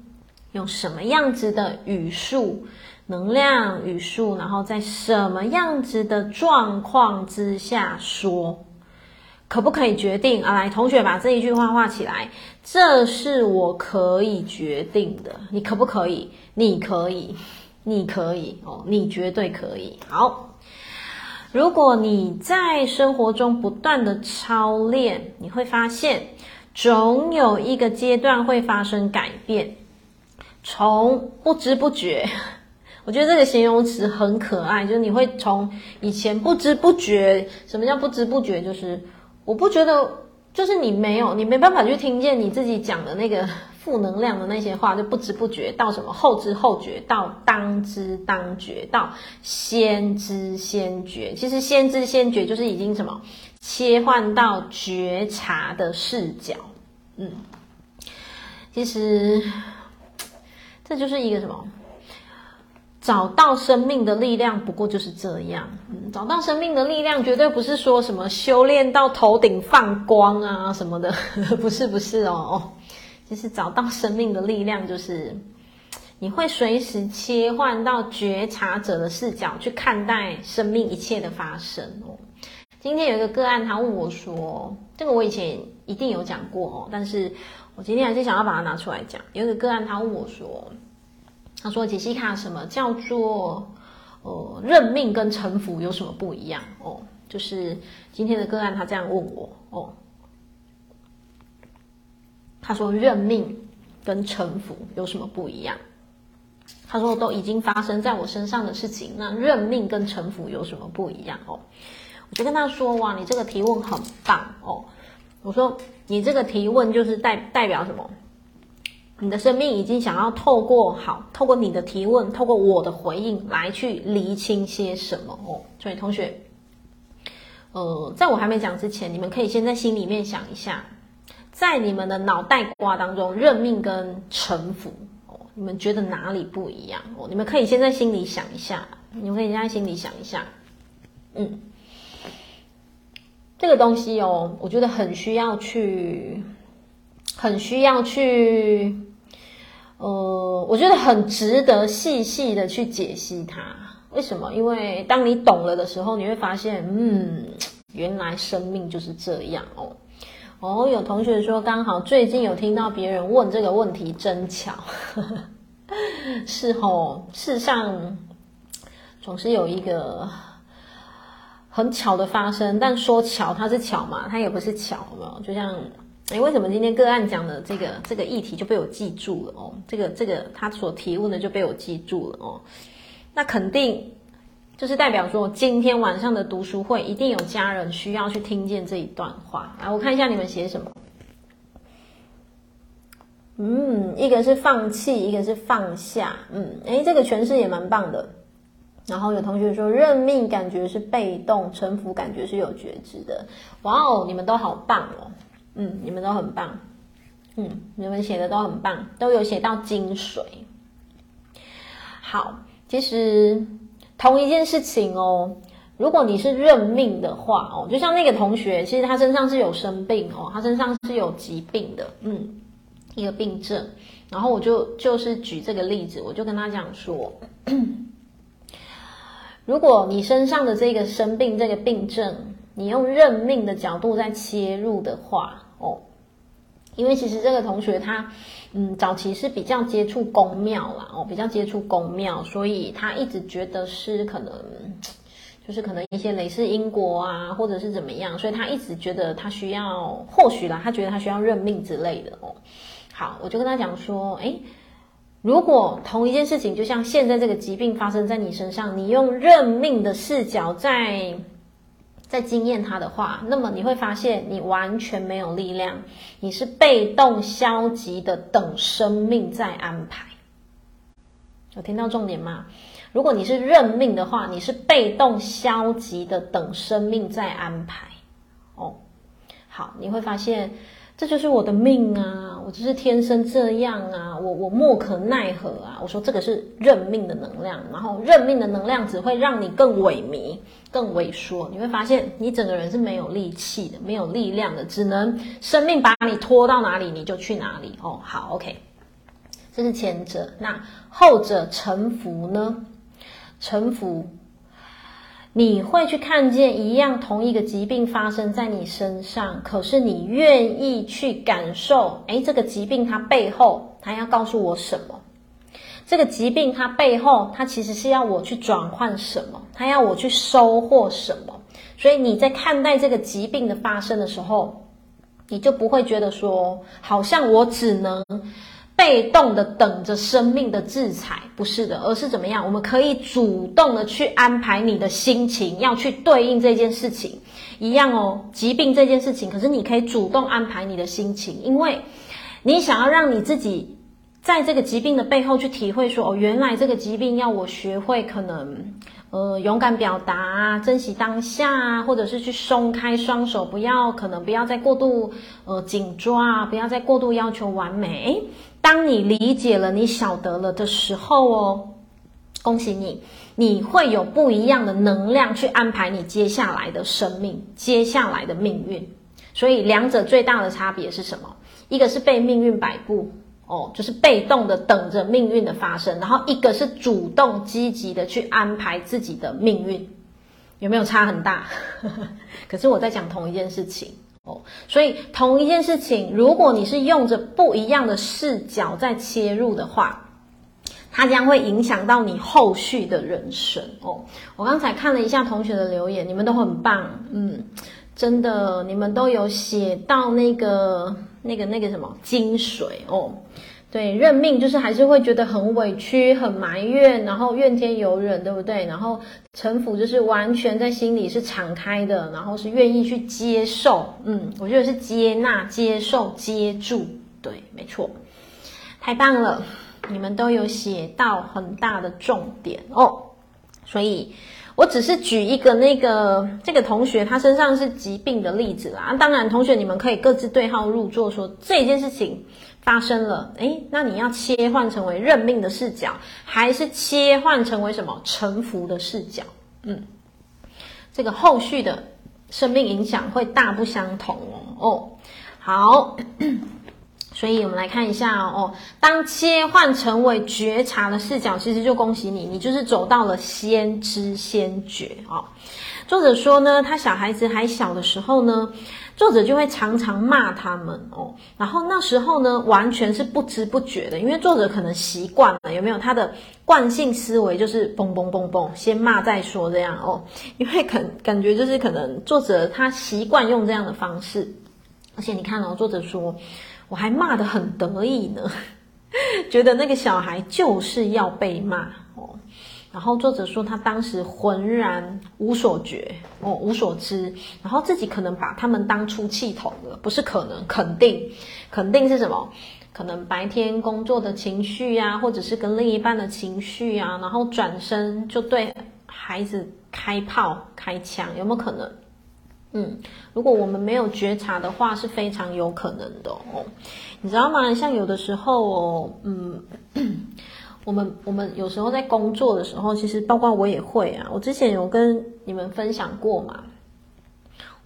用什么样子的语速、能量语速，然后在什么样子的状况之下说，可不可以决定啊？来，同学把这一句话画起来，这是我可以决定的。你可不可以？你可以，你可以哦，你绝对可以。好，如果你在生活中不断的操练，你会发现，总有一个阶段会发生改变。从不知不觉，我觉得这个形容词很可爱，就是你会从以前不知不觉，什么叫不知不觉？就是我不觉得，就是你没有，你没办法去听见你自己讲的那个负能量的那些话，就不知不觉到什么后知后觉，到当知当觉，到先知先觉。其实先知先觉就是已经什么切换到觉察的视角。嗯，其实。这就是一个什么？找到生命的力量，不过就是这样。嗯，找到生命的力量，绝对不是说什么修炼到头顶放光啊什么的，(laughs) 不是不是哦哦。其实找到生命的力量，就是你会随时切换到觉察者的视角去看待生命一切的发生哦。今天有一个个案，他问我说：“这个我以前一定有讲过哦，但是我今天还是想要把它拿出来讲。”有一个个案，他问我说。他说：“杰西卡，什么叫做呃认命跟臣服有什么不一样？哦，就是今天的个案，他这样问我哦。他说认命跟臣服有什么不一样？他说都已经发生在我身上的事情，那认命跟臣服有什么不一样？哦，我就跟他说：哇，你这个提问很棒哦。我说你这个提问就是代代表什么？”你的生命已经想要透过好，透过你的提问，透过我的回应来去厘清些什么哦。所以同学，呃，在我还没讲之前，你们可以先在心里面想一下，在你们的脑袋瓜当中，认命跟臣服哦，你们觉得哪里不一样哦？你们可以先在心里想一下，你们可以先在心里想一下，嗯，这个东西哦，我觉得很需要去，很需要去。呃，我觉得很值得细细的去解析它为什么？因为当你懂了的时候，你会发现，嗯，原来生命就是这样哦。哦，有同学说，刚好最近有听到别人问这个问题，真巧。(laughs) 是哦，事实上总是有一个很巧的发生，但说巧它是巧嘛，它也不是巧，有没有？就像，诶，为什么今天个案讲的这个这个议题就被我记住了哦？这个这个他所提问的就被我记住了哦。那肯定就是代表说，今天晚上的读书会一定有家人需要去听见这一段话。来，我看一下你们写什么。嗯，一个是放弃，一个是放下。嗯，诶，这个诠释也蛮棒的。然后有同学说，认命感觉是被动，臣服感觉是有觉知的。哇哦，你们都好棒哦。嗯，你们都很棒。嗯，你们写的都很棒，都有写到精髓。好，其实同一件事情哦，如果你是认命的话哦，就像那个同学，其实他身上是有生病哦，他身上是有疾病的。嗯。一个病症，然后我就就是举这个例子，我就跟他讲说，(clears throat) 如果你身上的这个生病这个病症，你用认命的角度在切入的话，哦，因为其实这个同学他，嗯，早期是比较接触宫庙啦，哦，比较接触宫庙，所以他一直觉得是可能，就是可能一些类似因果啊，或者是怎么样，所以他一直觉得他需要，或许啦，他觉得他需要认命之类的哦。好，我就跟他讲说，诶，如果同一件事情，就像现在这个疾病发生在你身上，你用认命的视角在在惊艳他的话，那么你会发现你完全没有力量，你是被动消极的等生命在安排。有听到重点吗？如果你是认命的话，你是被动消极的等生命在安排。哦，好，你会发现。这就是我的命啊！我就是天生这样啊！我我莫可奈何啊！我说这个是认命的能量，然后认命的能量只会让你更萎靡、更萎缩。你会发现你整个人是没有力气的、没有力量的，只能生命把你拖到哪里你就去哪里。哦，好，OK，这是前者。那后者臣服呢？臣服。你会去看见一样同一个疾病发生在你身上，可是你愿意去感受，诶，这个疾病它背后，它要告诉我什么？这个疾病它背后，它其实是要我去转换什么？它要我去收获什么？所以你在看待这个疾病的发生的时候，你就不会觉得说，好像我只能。被动的等着生命的制裁，不是的，而是怎么样？我们可以主动的去安排你的心情，要去对应这件事情，一样哦。疾病这件事情，可是你可以主动安排你的心情，因为你想要让你自己在这个疾病的背后去体会说，哦，原来这个疾病要我学会可能。呃，勇敢表达，珍惜当下啊，或者是去松开双手，不要可能不要再过度呃紧抓，不要再过度要求完美。当你理解了，你晓得了的时候哦，恭喜你，你会有不一样的能量去安排你接下来的生命，接下来的命运。所以两者最大的差别是什么？一个是被命运摆布。哦，就是被动的等着命运的发生，然后一个是主动积极的去安排自己的命运，有没有差很大？(laughs) 可是我在讲同一件事情哦，所以同一件事情，如果你是用着不一样的视角在切入的话，它将会影响到你后续的人生哦。我刚才看了一下同学的留言，你们都很棒，嗯，真的，你们都有写到那个。那个那个什么精髓哦，对，认命就是还是会觉得很委屈、很埋怨，然后怨天尤人，对不对？然后臣服就是完全在心里是敞开的，然后是愿意去接受，嗯，我觉得是接纳、接受、接住，对，没错，太棒了，你们都有写到很大的重点哦，所以。我只是举一个那个这个同学他身上是疾病的例子啦。当然，同学你们可以各自对号入座，说这件事情发生了，诶，那你要切换成为认命的视角，还是切换成为什么臣服的视角？嗯，这个后续的生命影响会大不相同哦。哦，好。所以我们来看一下哦，当切换成为觉察的视角，其实就恭喜你，你就是走到了先知先觉哦。作者说呢，他小孩子还小的时候呢，作者就会常常骂他们哦。然后那时候呢，完全是不知不觉的，因为作者可能习惯了，有没有他的惯性思维就是嘣嘣嘣嘣，先骂再说这样哦。因为感感觉就是可能作者他习惯用这样的方式，而且你看哦，作者说。我还骂得很得意呢，(laughs) 觉得那个小孩就是要被骂哦。然后作者说他当时浑然无所觉哦，无所知，然后自己可能把他们当出气筒了，不是可能，肯定，肯定是什么？可能白天工作的情绪呀、啊，或者是跟另一半的情绪、啊，然后转身就对孩子开炮开枪，有没有可能？嗯，如果我们没有觉察的话，是非常有可能的哦。你知道吗？像有的时候哦，嗯，(clears throat) 我们我们有时候在工作的时候，其实包括我也会啊。我之前有跟你们分享过嘛，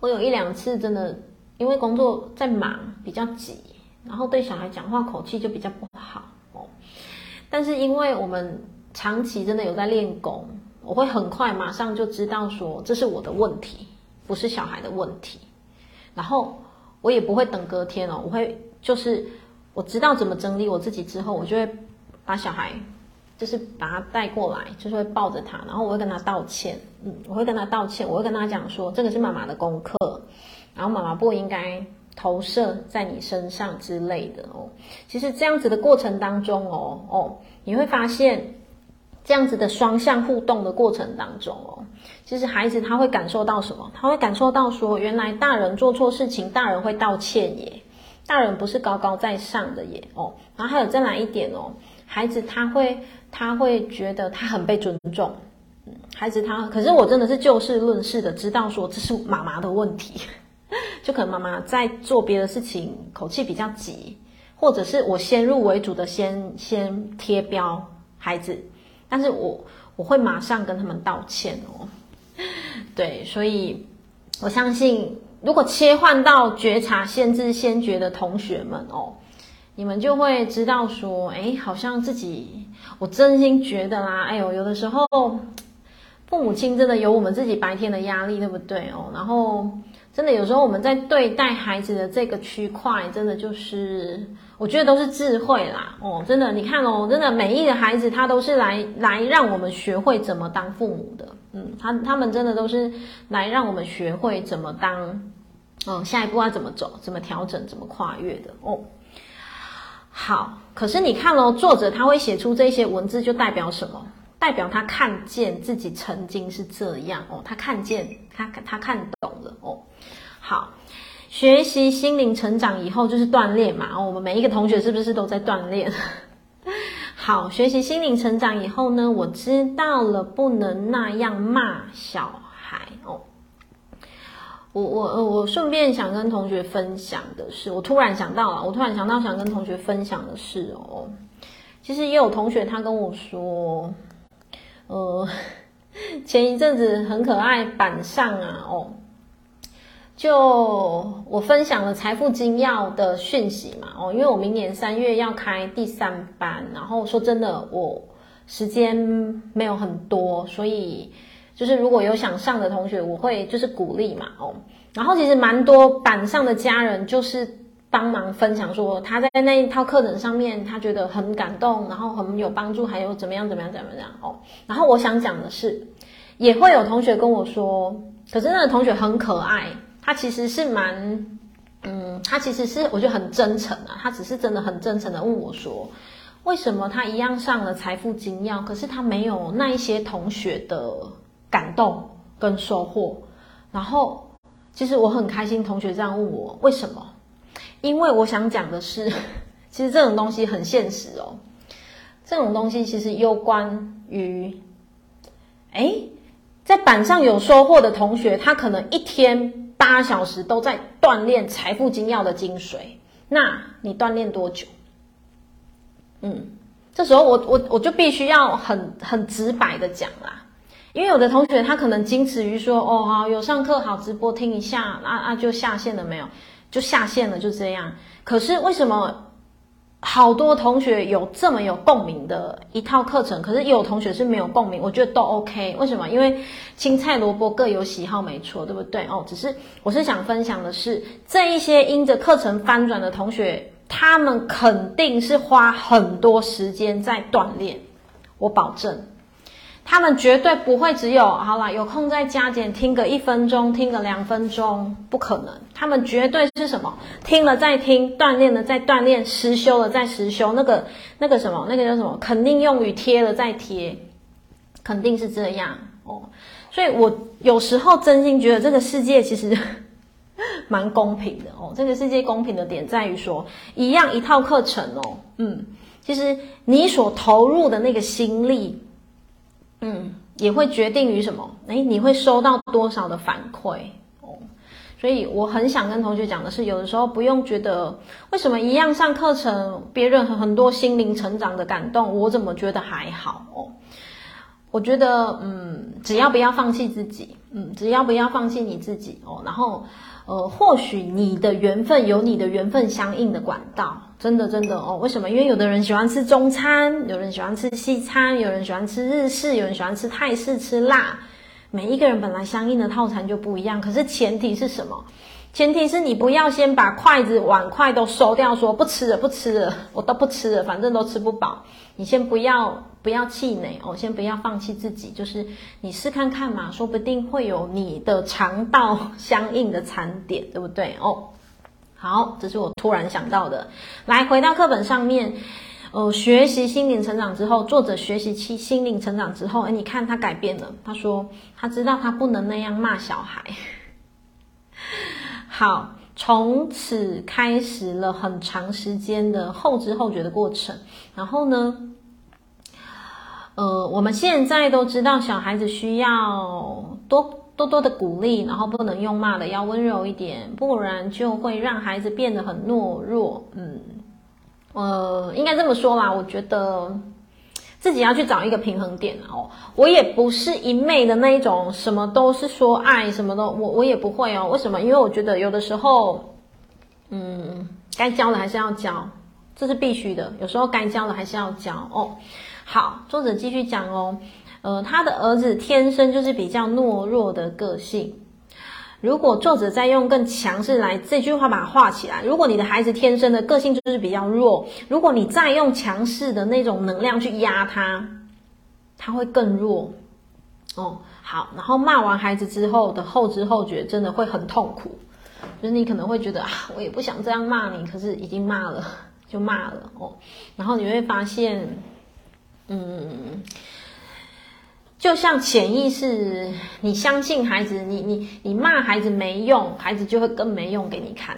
我有一两次真的因为工作在忙，比较急，然后对小孩讲话口气就比较不好哦。但是因为我们长期真的有在练功，我会很快马上就知道说这是我的问题。不是小孩的问题，然后我也不会等隔天哦，我会就是我知道怎么整理我自己之后，我就会把小孩就是把他带过来，就是会抱着他，然后我会跟他道歉，嗯，我会跟他道歉，我会跟他讲说这个是妈妈的功课，然后妈妈不应该投射在你身上之类的哦。其实这样子的过程当中哦哦，你会发现。这样子的双向互动的过程当中哦，其实孩子他会感受到什么？他会感受到说，原来大人做错事情，大人会道歉耶，大人不是高高在上的耶哦。然后还有再来一点哦，孩子他会他会觉得他很被尊重，孩子他可是我真的是就事论事的知道说，这是妈妈的问题，(laughs) 就可能妈妈在做别的事情口气比较急，或者是我先入为主的先先贴标孩子。但是我我会马上跟他们道歉哦，(laughs) 对，所以我相信，如果切换到觉察先知先觉的同学们哦，你们就会知道说，哎，好像自己，我真心觉得啦，哎呦，有的时候父母亲真的有我们自己白天的压力，对不对哦？然后真的有时候我们在对待孩子的这个区块，真的就是。我觉得都是智慧啦，哦，真的，你看哦，真的，每一个孩子他都是来来让我们学会怎么当父母的，嗯，他他们真的都是来让我们学会怎么当，嗯，下一步要怎么走，怎么调整，怎么跨越的哦。好，可是你看哦，作者他会写出这些文字，就代表什么？代表他看见自己曾经是这样哦，他看见，他他看懂了哦。好。学习心灵成长以后就是锻炼嘛，我们每一个同学是不是都在锻炼？(laughs) 好，学习心灵成长以后呢，我知道了不能那样骂小孩哦。我我我顺便想跟同学分享的是，我突然想到了，我突然想到想跟同学分享的是哦，其实也有同学他跟我说，呃，(laughs) 前一阵子很可爱板上啊哦。就我分享了财富精要的讯息嘛，哦，因为我明年三月要开第三班，然后说真的，我时间没有很多，所以就是如果有想上的同学，我会就是鼓励嘛，哦，然后其实蛮多板上的家人就是帮忙分享说他在那一套课程上面他觉得很感动，然后很有帮助，还有怎么样怎么样怎么样哦，然后我想讲的是，也会有同学跟我说，可是那个同学很可爱。他其实是蛮，嗯，他其实是我觉得很真诚啊。他只是真的很真诚的问我说，为什么他一样上了财富精要，可是他没有那一些同学的感动跟收获？然后，其实我很开心，同学这样问我为什么？因为我想讲的是，其实这种东西很现实哦。这种东西其实攸关于，哎，在板上有收获的同学，他可能一天。八小时都在锻炼财富精要的精髓，那你锻炼多久？嗯，这时候我我我就必须要很很直白的讲啦，因为有的同学他可能矜持于说哦好有上课好直播听一下那那就下线了没有？就下线了就这样。可是为什么好多同学有这么有共鸣的一套课程，可是也有同学是没有共鸣，我觉得都 OK。为什么？因为青菜萝卜各有喜好，没错，对不对？哦，只是我是想分享的是，这一些因着课程翻转的同学，他们肯定是花很多时间在锻炼，我保证。他们绝对不会只有好啦，有空再加减听个一分钟，听个两分钟，不可能。他们绝对是什么？听了再听，锻炼了再锻炼，实修了再实修。那个那个什么，那个叫什么？肯定用语贴了再贴，肯定是这样哦。所以我有时候真心觉得这个世界其实 (laughs) 蛮公平的哦。这个世界公平的点在于说，一样一套课程哦，嗯，其实你所投入的那个心力。嗯，也会决定于什么？哎，你会收到多少的反馈哦？所以我很想跟同学讲的是，有的时候不用觉得为什么一样上课程，别人很很多心灵成长的感动，我怎么觉得还好哦？我觉得，嗯，只要不要放弃自己，嗯，只要不要放弃你自己哦，然后。呃，或许你的缘分有你的缘分相应的管道，真的真的哦。为什么？因为有的人喜欢吃中餐，有人喜欢吃西餐，有人喜欢吃日式，有人喜欢吃泰式，吃辣。每一个人本来相应的套餐就不一样，可是前提是什么？前提是你不要先把筷子、碗筷都收掉，说不吃了，不吃了，我都不吃了，反正都吃不饱。你先不要不要气馁哦，先不要放弃自己，就是你试看看嘛，说不定会有你的肠道相应的餐点，(laughs) 对不对哦？好，这是我突然想到的。来，回到课本上面，呃，学习心灵成长之后，作者学习其心灵成长之后，诶，你看他改变了，他说他知道他不能那样骂小孩。(laughs) 好，从此开始了很长时间的后知后觉的过程。然后呢，呃，我们现在都知道小孩子需要多多多的鼓励，然后不能用骂的，要温柔一点，不然就会让孩子变得很懦弱。嗯，呃，应该这么说啦，我觉得。自己要去找一个平衡点哦。我也不是一昧的那一种，什么都是说爱，什么都我我也不会哦。为什么？因为我觉得有的时候，嗯，该教的还是要教，这是必须的。有时候该教的还是要教哦。好，作者继续讲哦。呃，他的儿子天生就是比较懦弱的个性。如果作者再用更强势来这句话把它画起来，如果你的孩子天生的个性就是比较弱，如果你再用强势的那种能量去压他，他会更弱。哦，好，然后骂完孩子之后的后知后觉真的会很痛苦，就是你可能会觉得啊，我也不想这样骂你，可是已经骂了，就骂了哦，然后你会发现，嗯。就像潜意识，你相信孩子，你你你骂孩子没用，孩子就会更没用给你看。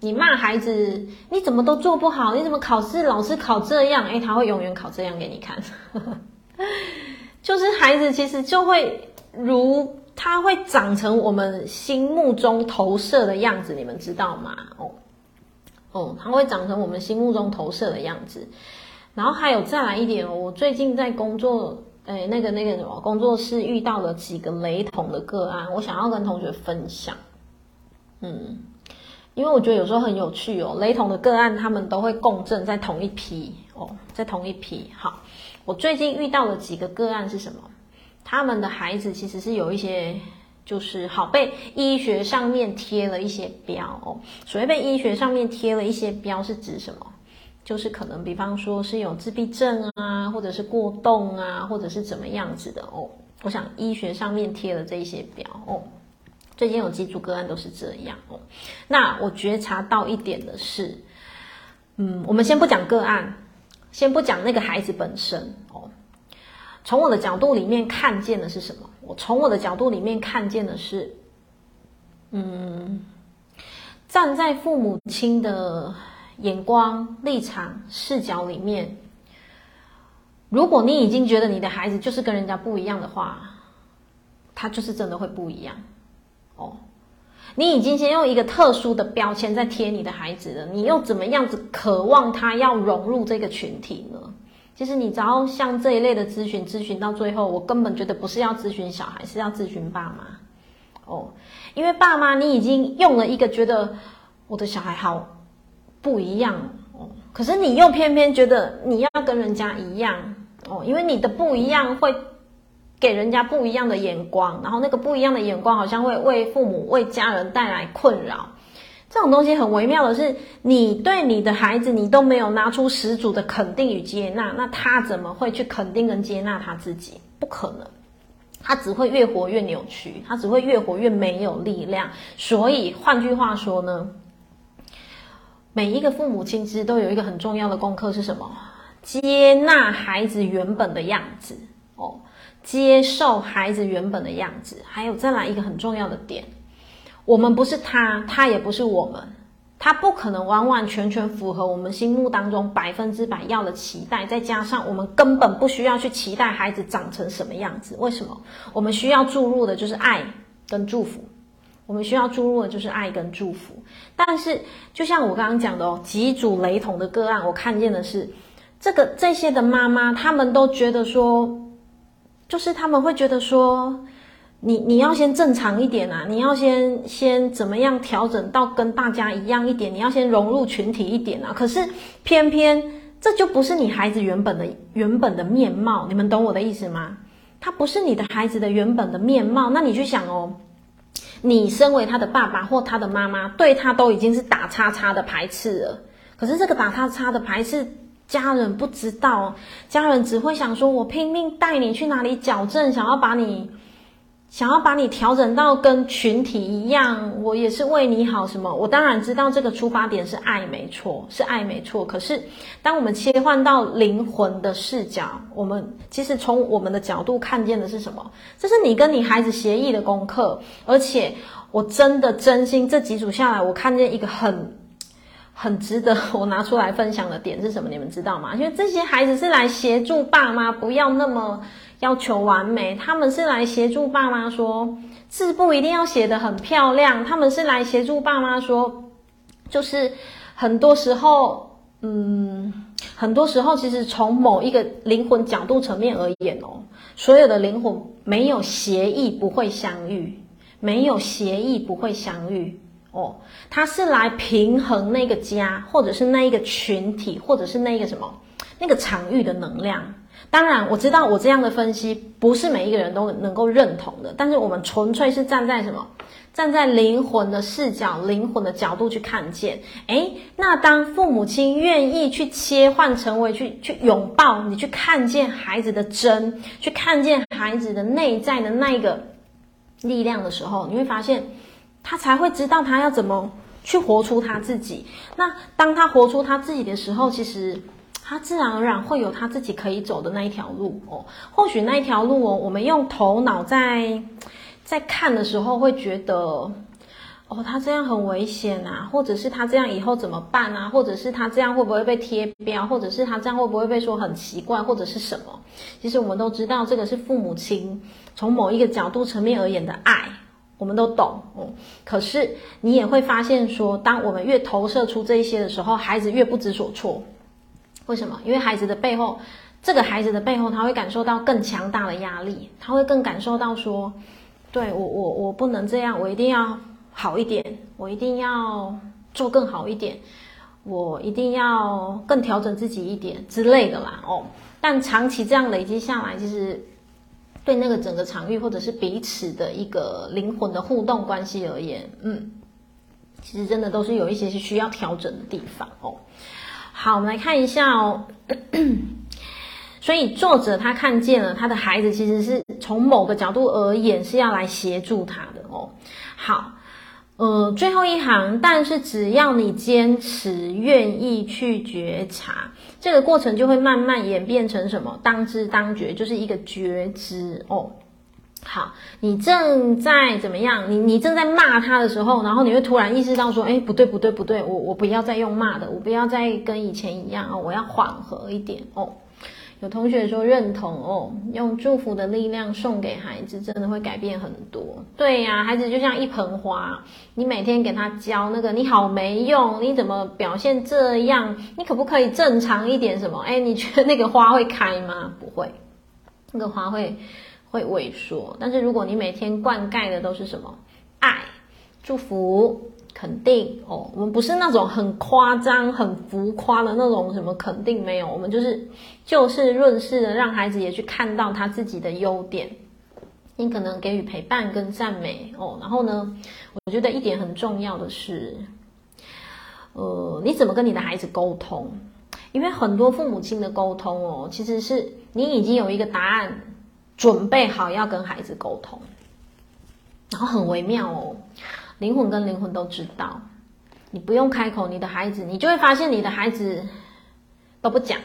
你骂孩子，你怎么都做不好，你怎么考试老是考这样？诶，他会永远考这样给你看。(laughs) 就是孩子其实就会如他会长成我们心目中投射的样子，你们知道吗？哦哦，他会长成我们心目中投射的样子。然后还有再来一点，我最近在工作。哎，那个那个什么，工作室遇到了几个雷同的个案，我想要跟同学分享。嗯，因为我觉得有时候很有趣哦，雷同的个案他们都会共振在同一批哦，在同一批。好，我最近遇到了几个个案是什么？他们的孩子其实是有一些，就是好被医学上面贴了一些标哦。所谓被医学上面贴了一些标，是指什么？就是可能，比方说是有自闭症啊，或者是过动啊，或者是怎么样子的哦。我想医学上面贴了这些表哦。最近有几组个案都是这样哦。那我觉察到一点的是，嗯，我们先不讲个案，先不讲那个孩子本身哦。从我的角度里面看见的是什么？我从我的角度里面看见的是，嗯，站在父母亲的。眼光、立场、视角里面，如果你已经觉得你的孩子就是跟人家不一样的话，他就是真的会不一样哦。你已经先用一个特殊的标签在贴你的孩子了，你又怎么样子渴望他要融入这个群体呢？其实你只要像这一类的咨询，咨询到最后，我根本觉得不是要咨询小孩，是要咨询爸妈哦。因为爸妈，你已经用了一个觉得我的小孩好。不一样哦，可是你又偏偏觉得你要跟人家一样哦，因为你的不一样会给人家不一样的眼光，然后那个不一样的眼光好像会为父母、为家人带来困扰。这种东西很微妙的是，你对你的孩子，你都没有拿出十足的肯定与接纳，那他怎么会去肯定跟接纳他自己？不可能，他只会越活越扭曲，他只会越活越没有力量。所以换句话说呢，每一个父母亲其实都有一个很重要的功课是什么？接纳孩子原本的样子哦，接受孩子原本的样子。还有再来一个很重要的点。我们不是他，他也不是我们，他不可能完完全全符合我们心目当中百分之百要的期待。再加上我们根本不需要去期待孩子长成什么样子。为什么？我们需要注入的就是爱跟祝福。我们需要注入的就是爱跟祝福。但是，就像我刚刚讲的哦，几组雷同的个案，我看见的是这个这些的妈妈，他们都觉得说，就是他们会觉得说。你你要先正常一点啊！你要先先怎么样调整到跟大家一样一点？你要先融入群体一点啊！可是偏偏这就不是你孩子原本的原本的面貌，你们懂我的意思吗？他不是你的孩子的原本的面貌，那你去想哦，你身为他的爸爸或他的妈妈，对他都已经是打叉叉的排斥了。可是这个打叉叉的排斥，家人不知道，家人只会想说：我拼命带你去哪里矫正，想要把你。想要把你调整到跟群体一样，我也是为你好。什么？我当然知道这个出发点是爱，没错，是爱，没错。可是，当我们切换到灵魂的视角，我们其实从我们的角度看见的是什么？这是你跟你孩子协议的功课。而且，我真的真心这几组下来，我看见一个很很值得 (laughs) 我拿出来分享的点是什么？你们知道吗？因为这些孩子是来协助爸妈，不要那么。要求完美，他们是来协助爸妈说字不一定要写得很漂亮，他们是来协助爸妈说，就是很多时候，嗯，很多时候其实从某一个灵魂角度层面而言哦，所有的灵魂没有协议不会相遇，没有协议不会相遇哦，他是来平衡那个家，或者是那一个群体，或者是那一个什么那个场域的能量。当然，我知道我这样的分析不是每一个人都能够认同的，但是我们纯粹是站在什么？站在灵魂的视角、灵魂的角度去看见。诶，那当父母亲愿意去切换成为去去拥抱你，去看见孩子的真，去看见孩子的内在的那一个力量的时候，你会发现他才会知道他要怎么去活出他自己。那当他活出他自己的时候，其实。他自然而然会有他自己可以走的那一条路哦，或许那一条路哦，我们用头脑在在看的时候会觉得，哦，他这样很危险啊，或者是他这样以后怎么办啊，或者是他这样会不会被贴标，或者是他这样会不会被说很奇怪，或者是什么？其实我们都知道，这个是父母亲从某一个角度层面而言的爱，我们都懂哦。可是你也会发现说，当我们越投射出这一些的时候，孩子越不知所措。为什么？因为孩子的背后，这个孩子的背后，他会感受到更强大的压力，他会更感受到说，对，我我我不能这样，我一定要好一点，我一定要做更好一点，我一定要更调整自己一点之类的啦。哦，但长期这样累积下来，其实对那个整个场域或者是彼此的一个灵魂的互动关系而言，嗯，其实真的都是有一些是需要调整的地方哦。好，我们来看一下哦。(clears throat) 所以作者他看见了他的孩子，其实是从某个角度而言是要来协助他的哦。好，呃，最后一行，但是只要你坚持愿意去觉察，这个过程就会慢慢演变成什么？当知当觉，就是一个觉知哦。好，你正在怎么样？你你正在骂他的时候，然后你会突然意识到说，哎，不对不对不对，我我不要再用骂的，我不要再跟以前一样哦，我要缓和一点哦。有同学说认同哦，用祝福的力量送给孩子，真的会改变很多。对呀，孩子就像一盆花，你每天给他浇那个，你好没用，你怎么表现这样？你可不可以正常一点？什么？哎，你觉得那个花会开吗？不会，那个花会。会萎缩，但是如果你每天灌溉的都是什么爱、祝福、肯定哦，我们不是那种很夸张、很浮夸的那种什么肯定没有，我们就是就事论事的，让孩子也去看到他自己的优点。你可能给予陪伴跟赞美哦，然后呢，我觉得一点很重要的是，呃，你怎么跟你的孩子沟通？因为很多父母亲的沟通哦，其实是你已经有一个答案，准备好要跟孩子沟通，然后很微妙哦。灵魂跟灵魂都知道，你不用开口，你的孩子，你就会发现你的孩子都不讲，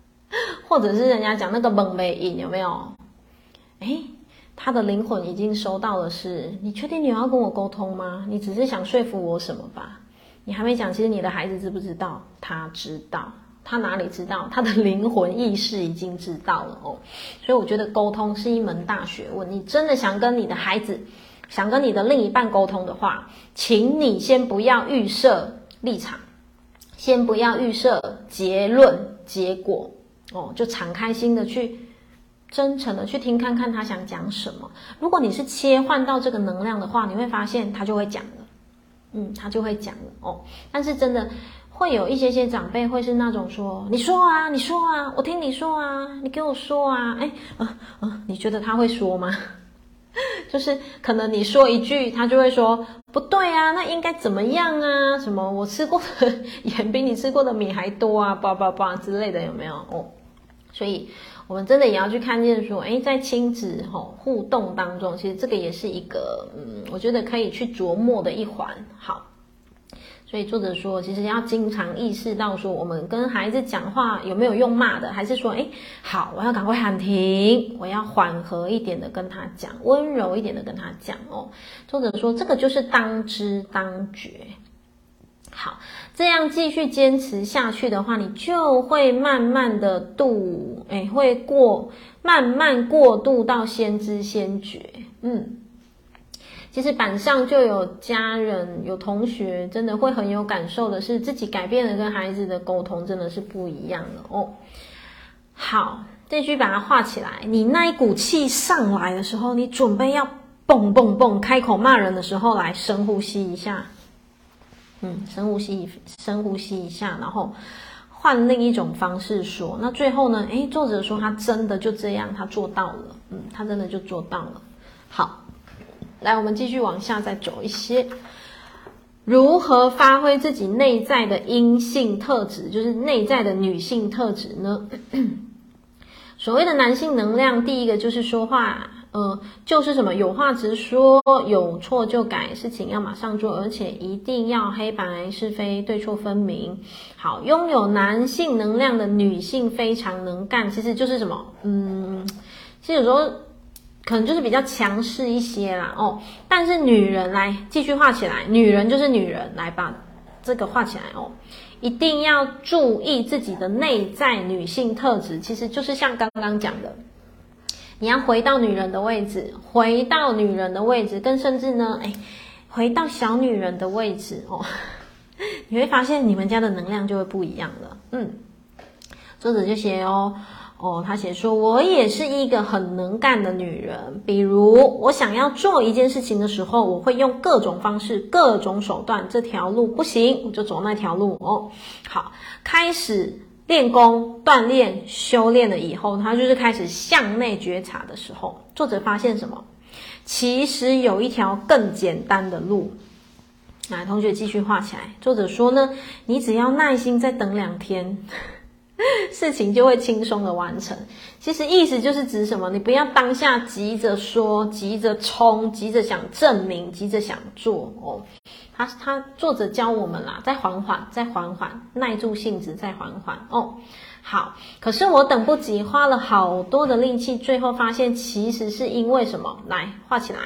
(laughs) 或者是人家讲那个蒙没音有没有？诶，他的灵魂已经收到的是，你确定你要跟我沟通吗？你只是想说服我什么吧？你还没讲，其实你的孩子知不知道？他知道，他哪里知道？他的灵魂意识已经知道了哦。所以我觉得沟通是一门大学问，你真的想跟你的孩子。想跟你的另一半沟通的话，请你先不要预设立场，先不要预设结论结果哦，就敞开心的去真诚的去听，看看他想讲什么。如果你是切换到这个能量的话，你会发现他就会讲了，嗯，他就会讲了哦。但是真的会有一些些长辈会是那种说：“你说啊，你说啊，我听你说啊，你给我说啊。”哎，啊啊，你觉得他会说吗？(laughs) 就是可能你说一句，他就会说不对啊，那应该怎么样啊？什么我吃过的 (laughs) 盐比你吃过的米还多啊，叭叭叭之类的，有没有哦？所以我们真的也要去看见说，诶，在亲子吼互动当中，其实这个也是一个嗯，我觉得可以去琢磨的一环。好。所以作者说，其实要经常意识到说，我们跟孩子讲话有没有用骂的，还是说，诶，好，我要赶快喊停，我要缓和一点的跟他讲，温柔一点的跟他讲哦。作者说，这个就是当知当觉。好，这样继续坚持下去的话，你就会慢慢的度，诶，会过，慢慢过渡到先知先觉，嗯。其实板上就有家人、有同学，真的会很有感受的是，自己改变了跟孩子的沟通，真的是不一样了哦。好，这句把它画起来。你那一股气上来的时候，你准备要蹦蹦蹦开口骂人的时候，来深呼吸一下。嗯，深呼吸，深呼吸一下，然后换另一种方式说。那最后呢？诶，作者说他真的就这样，他做到了。嗯，他真的就做到了。好。来，我们继续往下再走一些，如何发挥自己内在的阴性特质，就是内在的女性特质呢？(coughs) 所谓的男性能量，第一个就是说话，呃，就是什么有话直说，有错就改，事情要马上做，而且一定要黑白是非对错分明。好，拥有男性能量的女性非常能干，其实就是什么？嗯，其实有时候。可能就是比较强势一些啦哦，但是女人来继续画起来，女人就是女人，来把这个画起来哦，一定要注意自己的内在女性特质，其实就是像刚刚讲的，你要回到女人的位置，回到女人的位置，更甚至呢，哎，回到小女人的位置哦，(laughs) 你会发现你们家的能量就会不一样了。嗯，作者就写哦。哦，他写说，我也是一个很能干的女人。比如，我想要做一件事情的时候，我会用各种方式、各种手段。这条路不行，我就走那条路。哦，好，开始练功、锻炼、修炼了以后，他就是开始向内觉察的时候。作者发现什么？其实有一条更简单的路。来，同学继续画起来。作者说呢，你只要耐心再等两天。(laughs) 事情就会轻松的完成。其实意思就是指什么？你不要当下急着说、急着冲、急着想证明、急着想做哦。他他作者教我们啦，再缓缓，再缓缓，耐住性子，再缓缓哦。好，可是我等不及，花了好多的力气，最后发现其实是因为什么？来画起来，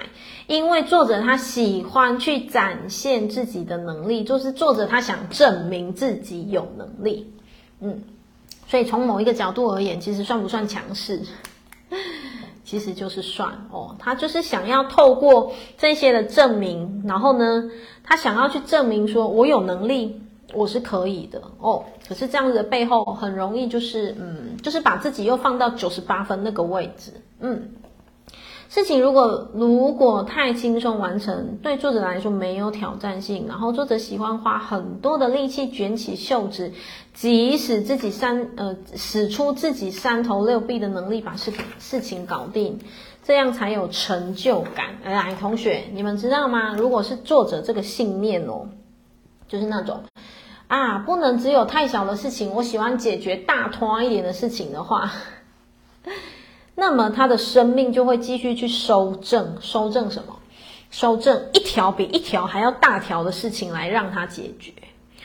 因为作者他喜欢去展现自己的能力，就是作者他想证明自己有能力。嗯。所以从某一个角度而言，其实算不算强势？其实就是算哦，他就是想要透过这些的证明，然后呢，他想要去证明说我有能力，我是可以的哦。可是这样子的背后，很容易就是嗯，就是把自己又放到九十八分那个位置，嗯。事情如果如果太轻松完成，对作者来说没有挑战性，然后作者喜欢花很多的力气卷起袖子，即使自己三呃使出自己三头六臂的能力把事事情搞定，这样才有成就感。来，同学，你们知道吗？如果是作者这个信念哦，就是那种啊，不能只有太小的事情，我喜欢解决大团一点的事情的话。那么他的生命就会继续去收正，收正什么？收正一条比一条还要大条的事情来让他解决。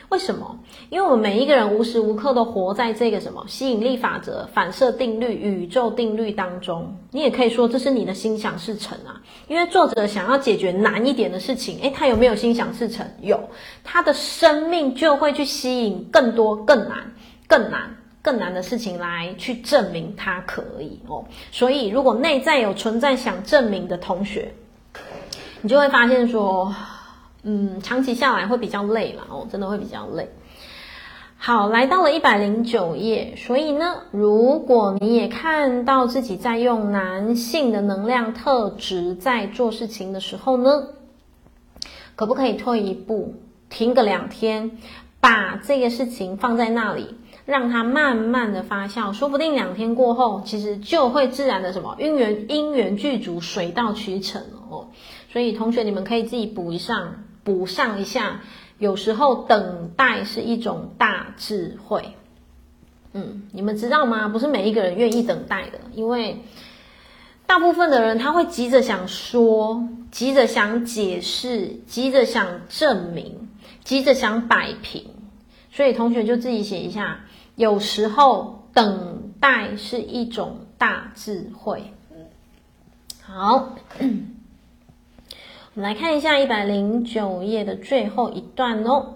为什么？因为我们每一个人无时无刻都活在这个什么吸引力法则、反射定律、宇宙定律当中。你也可以说这是你的心想事成啊。因为作者想要解决难一点的事情，诶，他有没有心想事成？有，他的生命就会去吸引更多、更难、更难。更难的事情来去证明它可以哦，所以如果内在有存在想证明的同学，你就会发现说，嗯，长期下来会比较累了哦，真的会比较累。好，来到了一百零九页，所以呢，如果你也看到自己在用男性的能量特质在做事情的时候呢，可不可以退一步，停个两天，把这个事情放在那里？让它慢慢的发酵，说不定两天过后，其实就会自然的什么因缘因缘具足，水到渠成哦。所以同学，你们可以自己补一上，补上一下。有时候等待是一种大智慧。嗯，你们知道吗？不是每一个人愿意等待的，因为大部分的人他会急着想说，急着想解释，急着想证明，急着想摆平。所以同学就自己写一下。有时候等待是一种大智慧。好，(clears throat) 我们来看一下一百零九页的最后一段哦。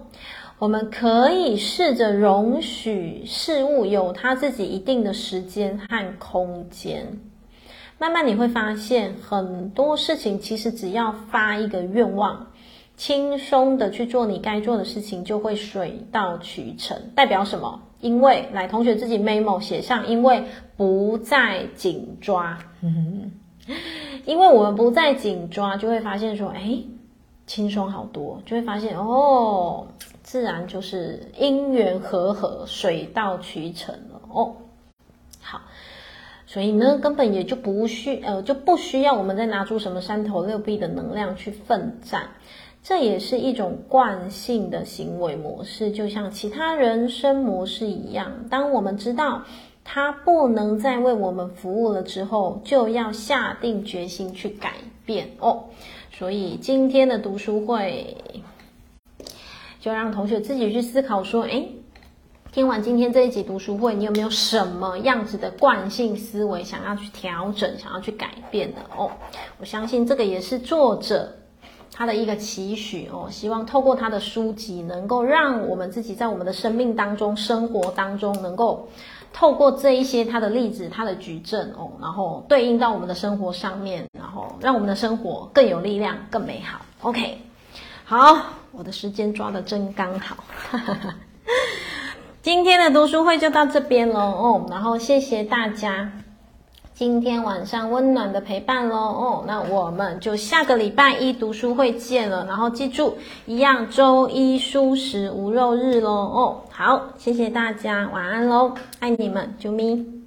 我们可以试着容许事物有它自己一定的时间和空间。慢慢你会发现，很多事情其实只要发一个愿望，轻松的去做你该做的事情，就会水到渠成。代表什么？因为来，同学自己 memo 写上，因为不再紧抓，因为我们不再紧抓，就会发现说，哎，轻松好多，就会发现哦，自然就是因缘和合，水到渠成了哦。好，所以呢，根本也就不需呃就不需要我们再拿出什么三头六臂的能量去奋战。这也是一种惯性的行为模式，就像其他人生模式一样。当我们知道它不能再为我们服务了之后，就要下定决心去改变哦。所以今天的读书会，就让同学自己去思考说：诶，听完今天这一集读书会，你有没有什么样子的惯性思维想要去调整、想要去改变的哦？我相信这个也是作者。他的一个期许哦，希望透过他的书籍，能够让我们自己在我们的生命当中、生活当中，能够透过这一些他的例子、他的举证哦，然后对应到我们的生活上面，然后让我们的生活更有力量、更美好。OK，好，我的时间抓得真刚好，(laughs) 今天的读书会就到这边喽哦，然后谢谢大家。今天晚上温暖的陪伴喽哦，那我们就下个礼拜一读书会见了。然后记住，一样周一舒食无肉日喽哦。好，谢谢大家，晚安喽，爱你们，啾咪。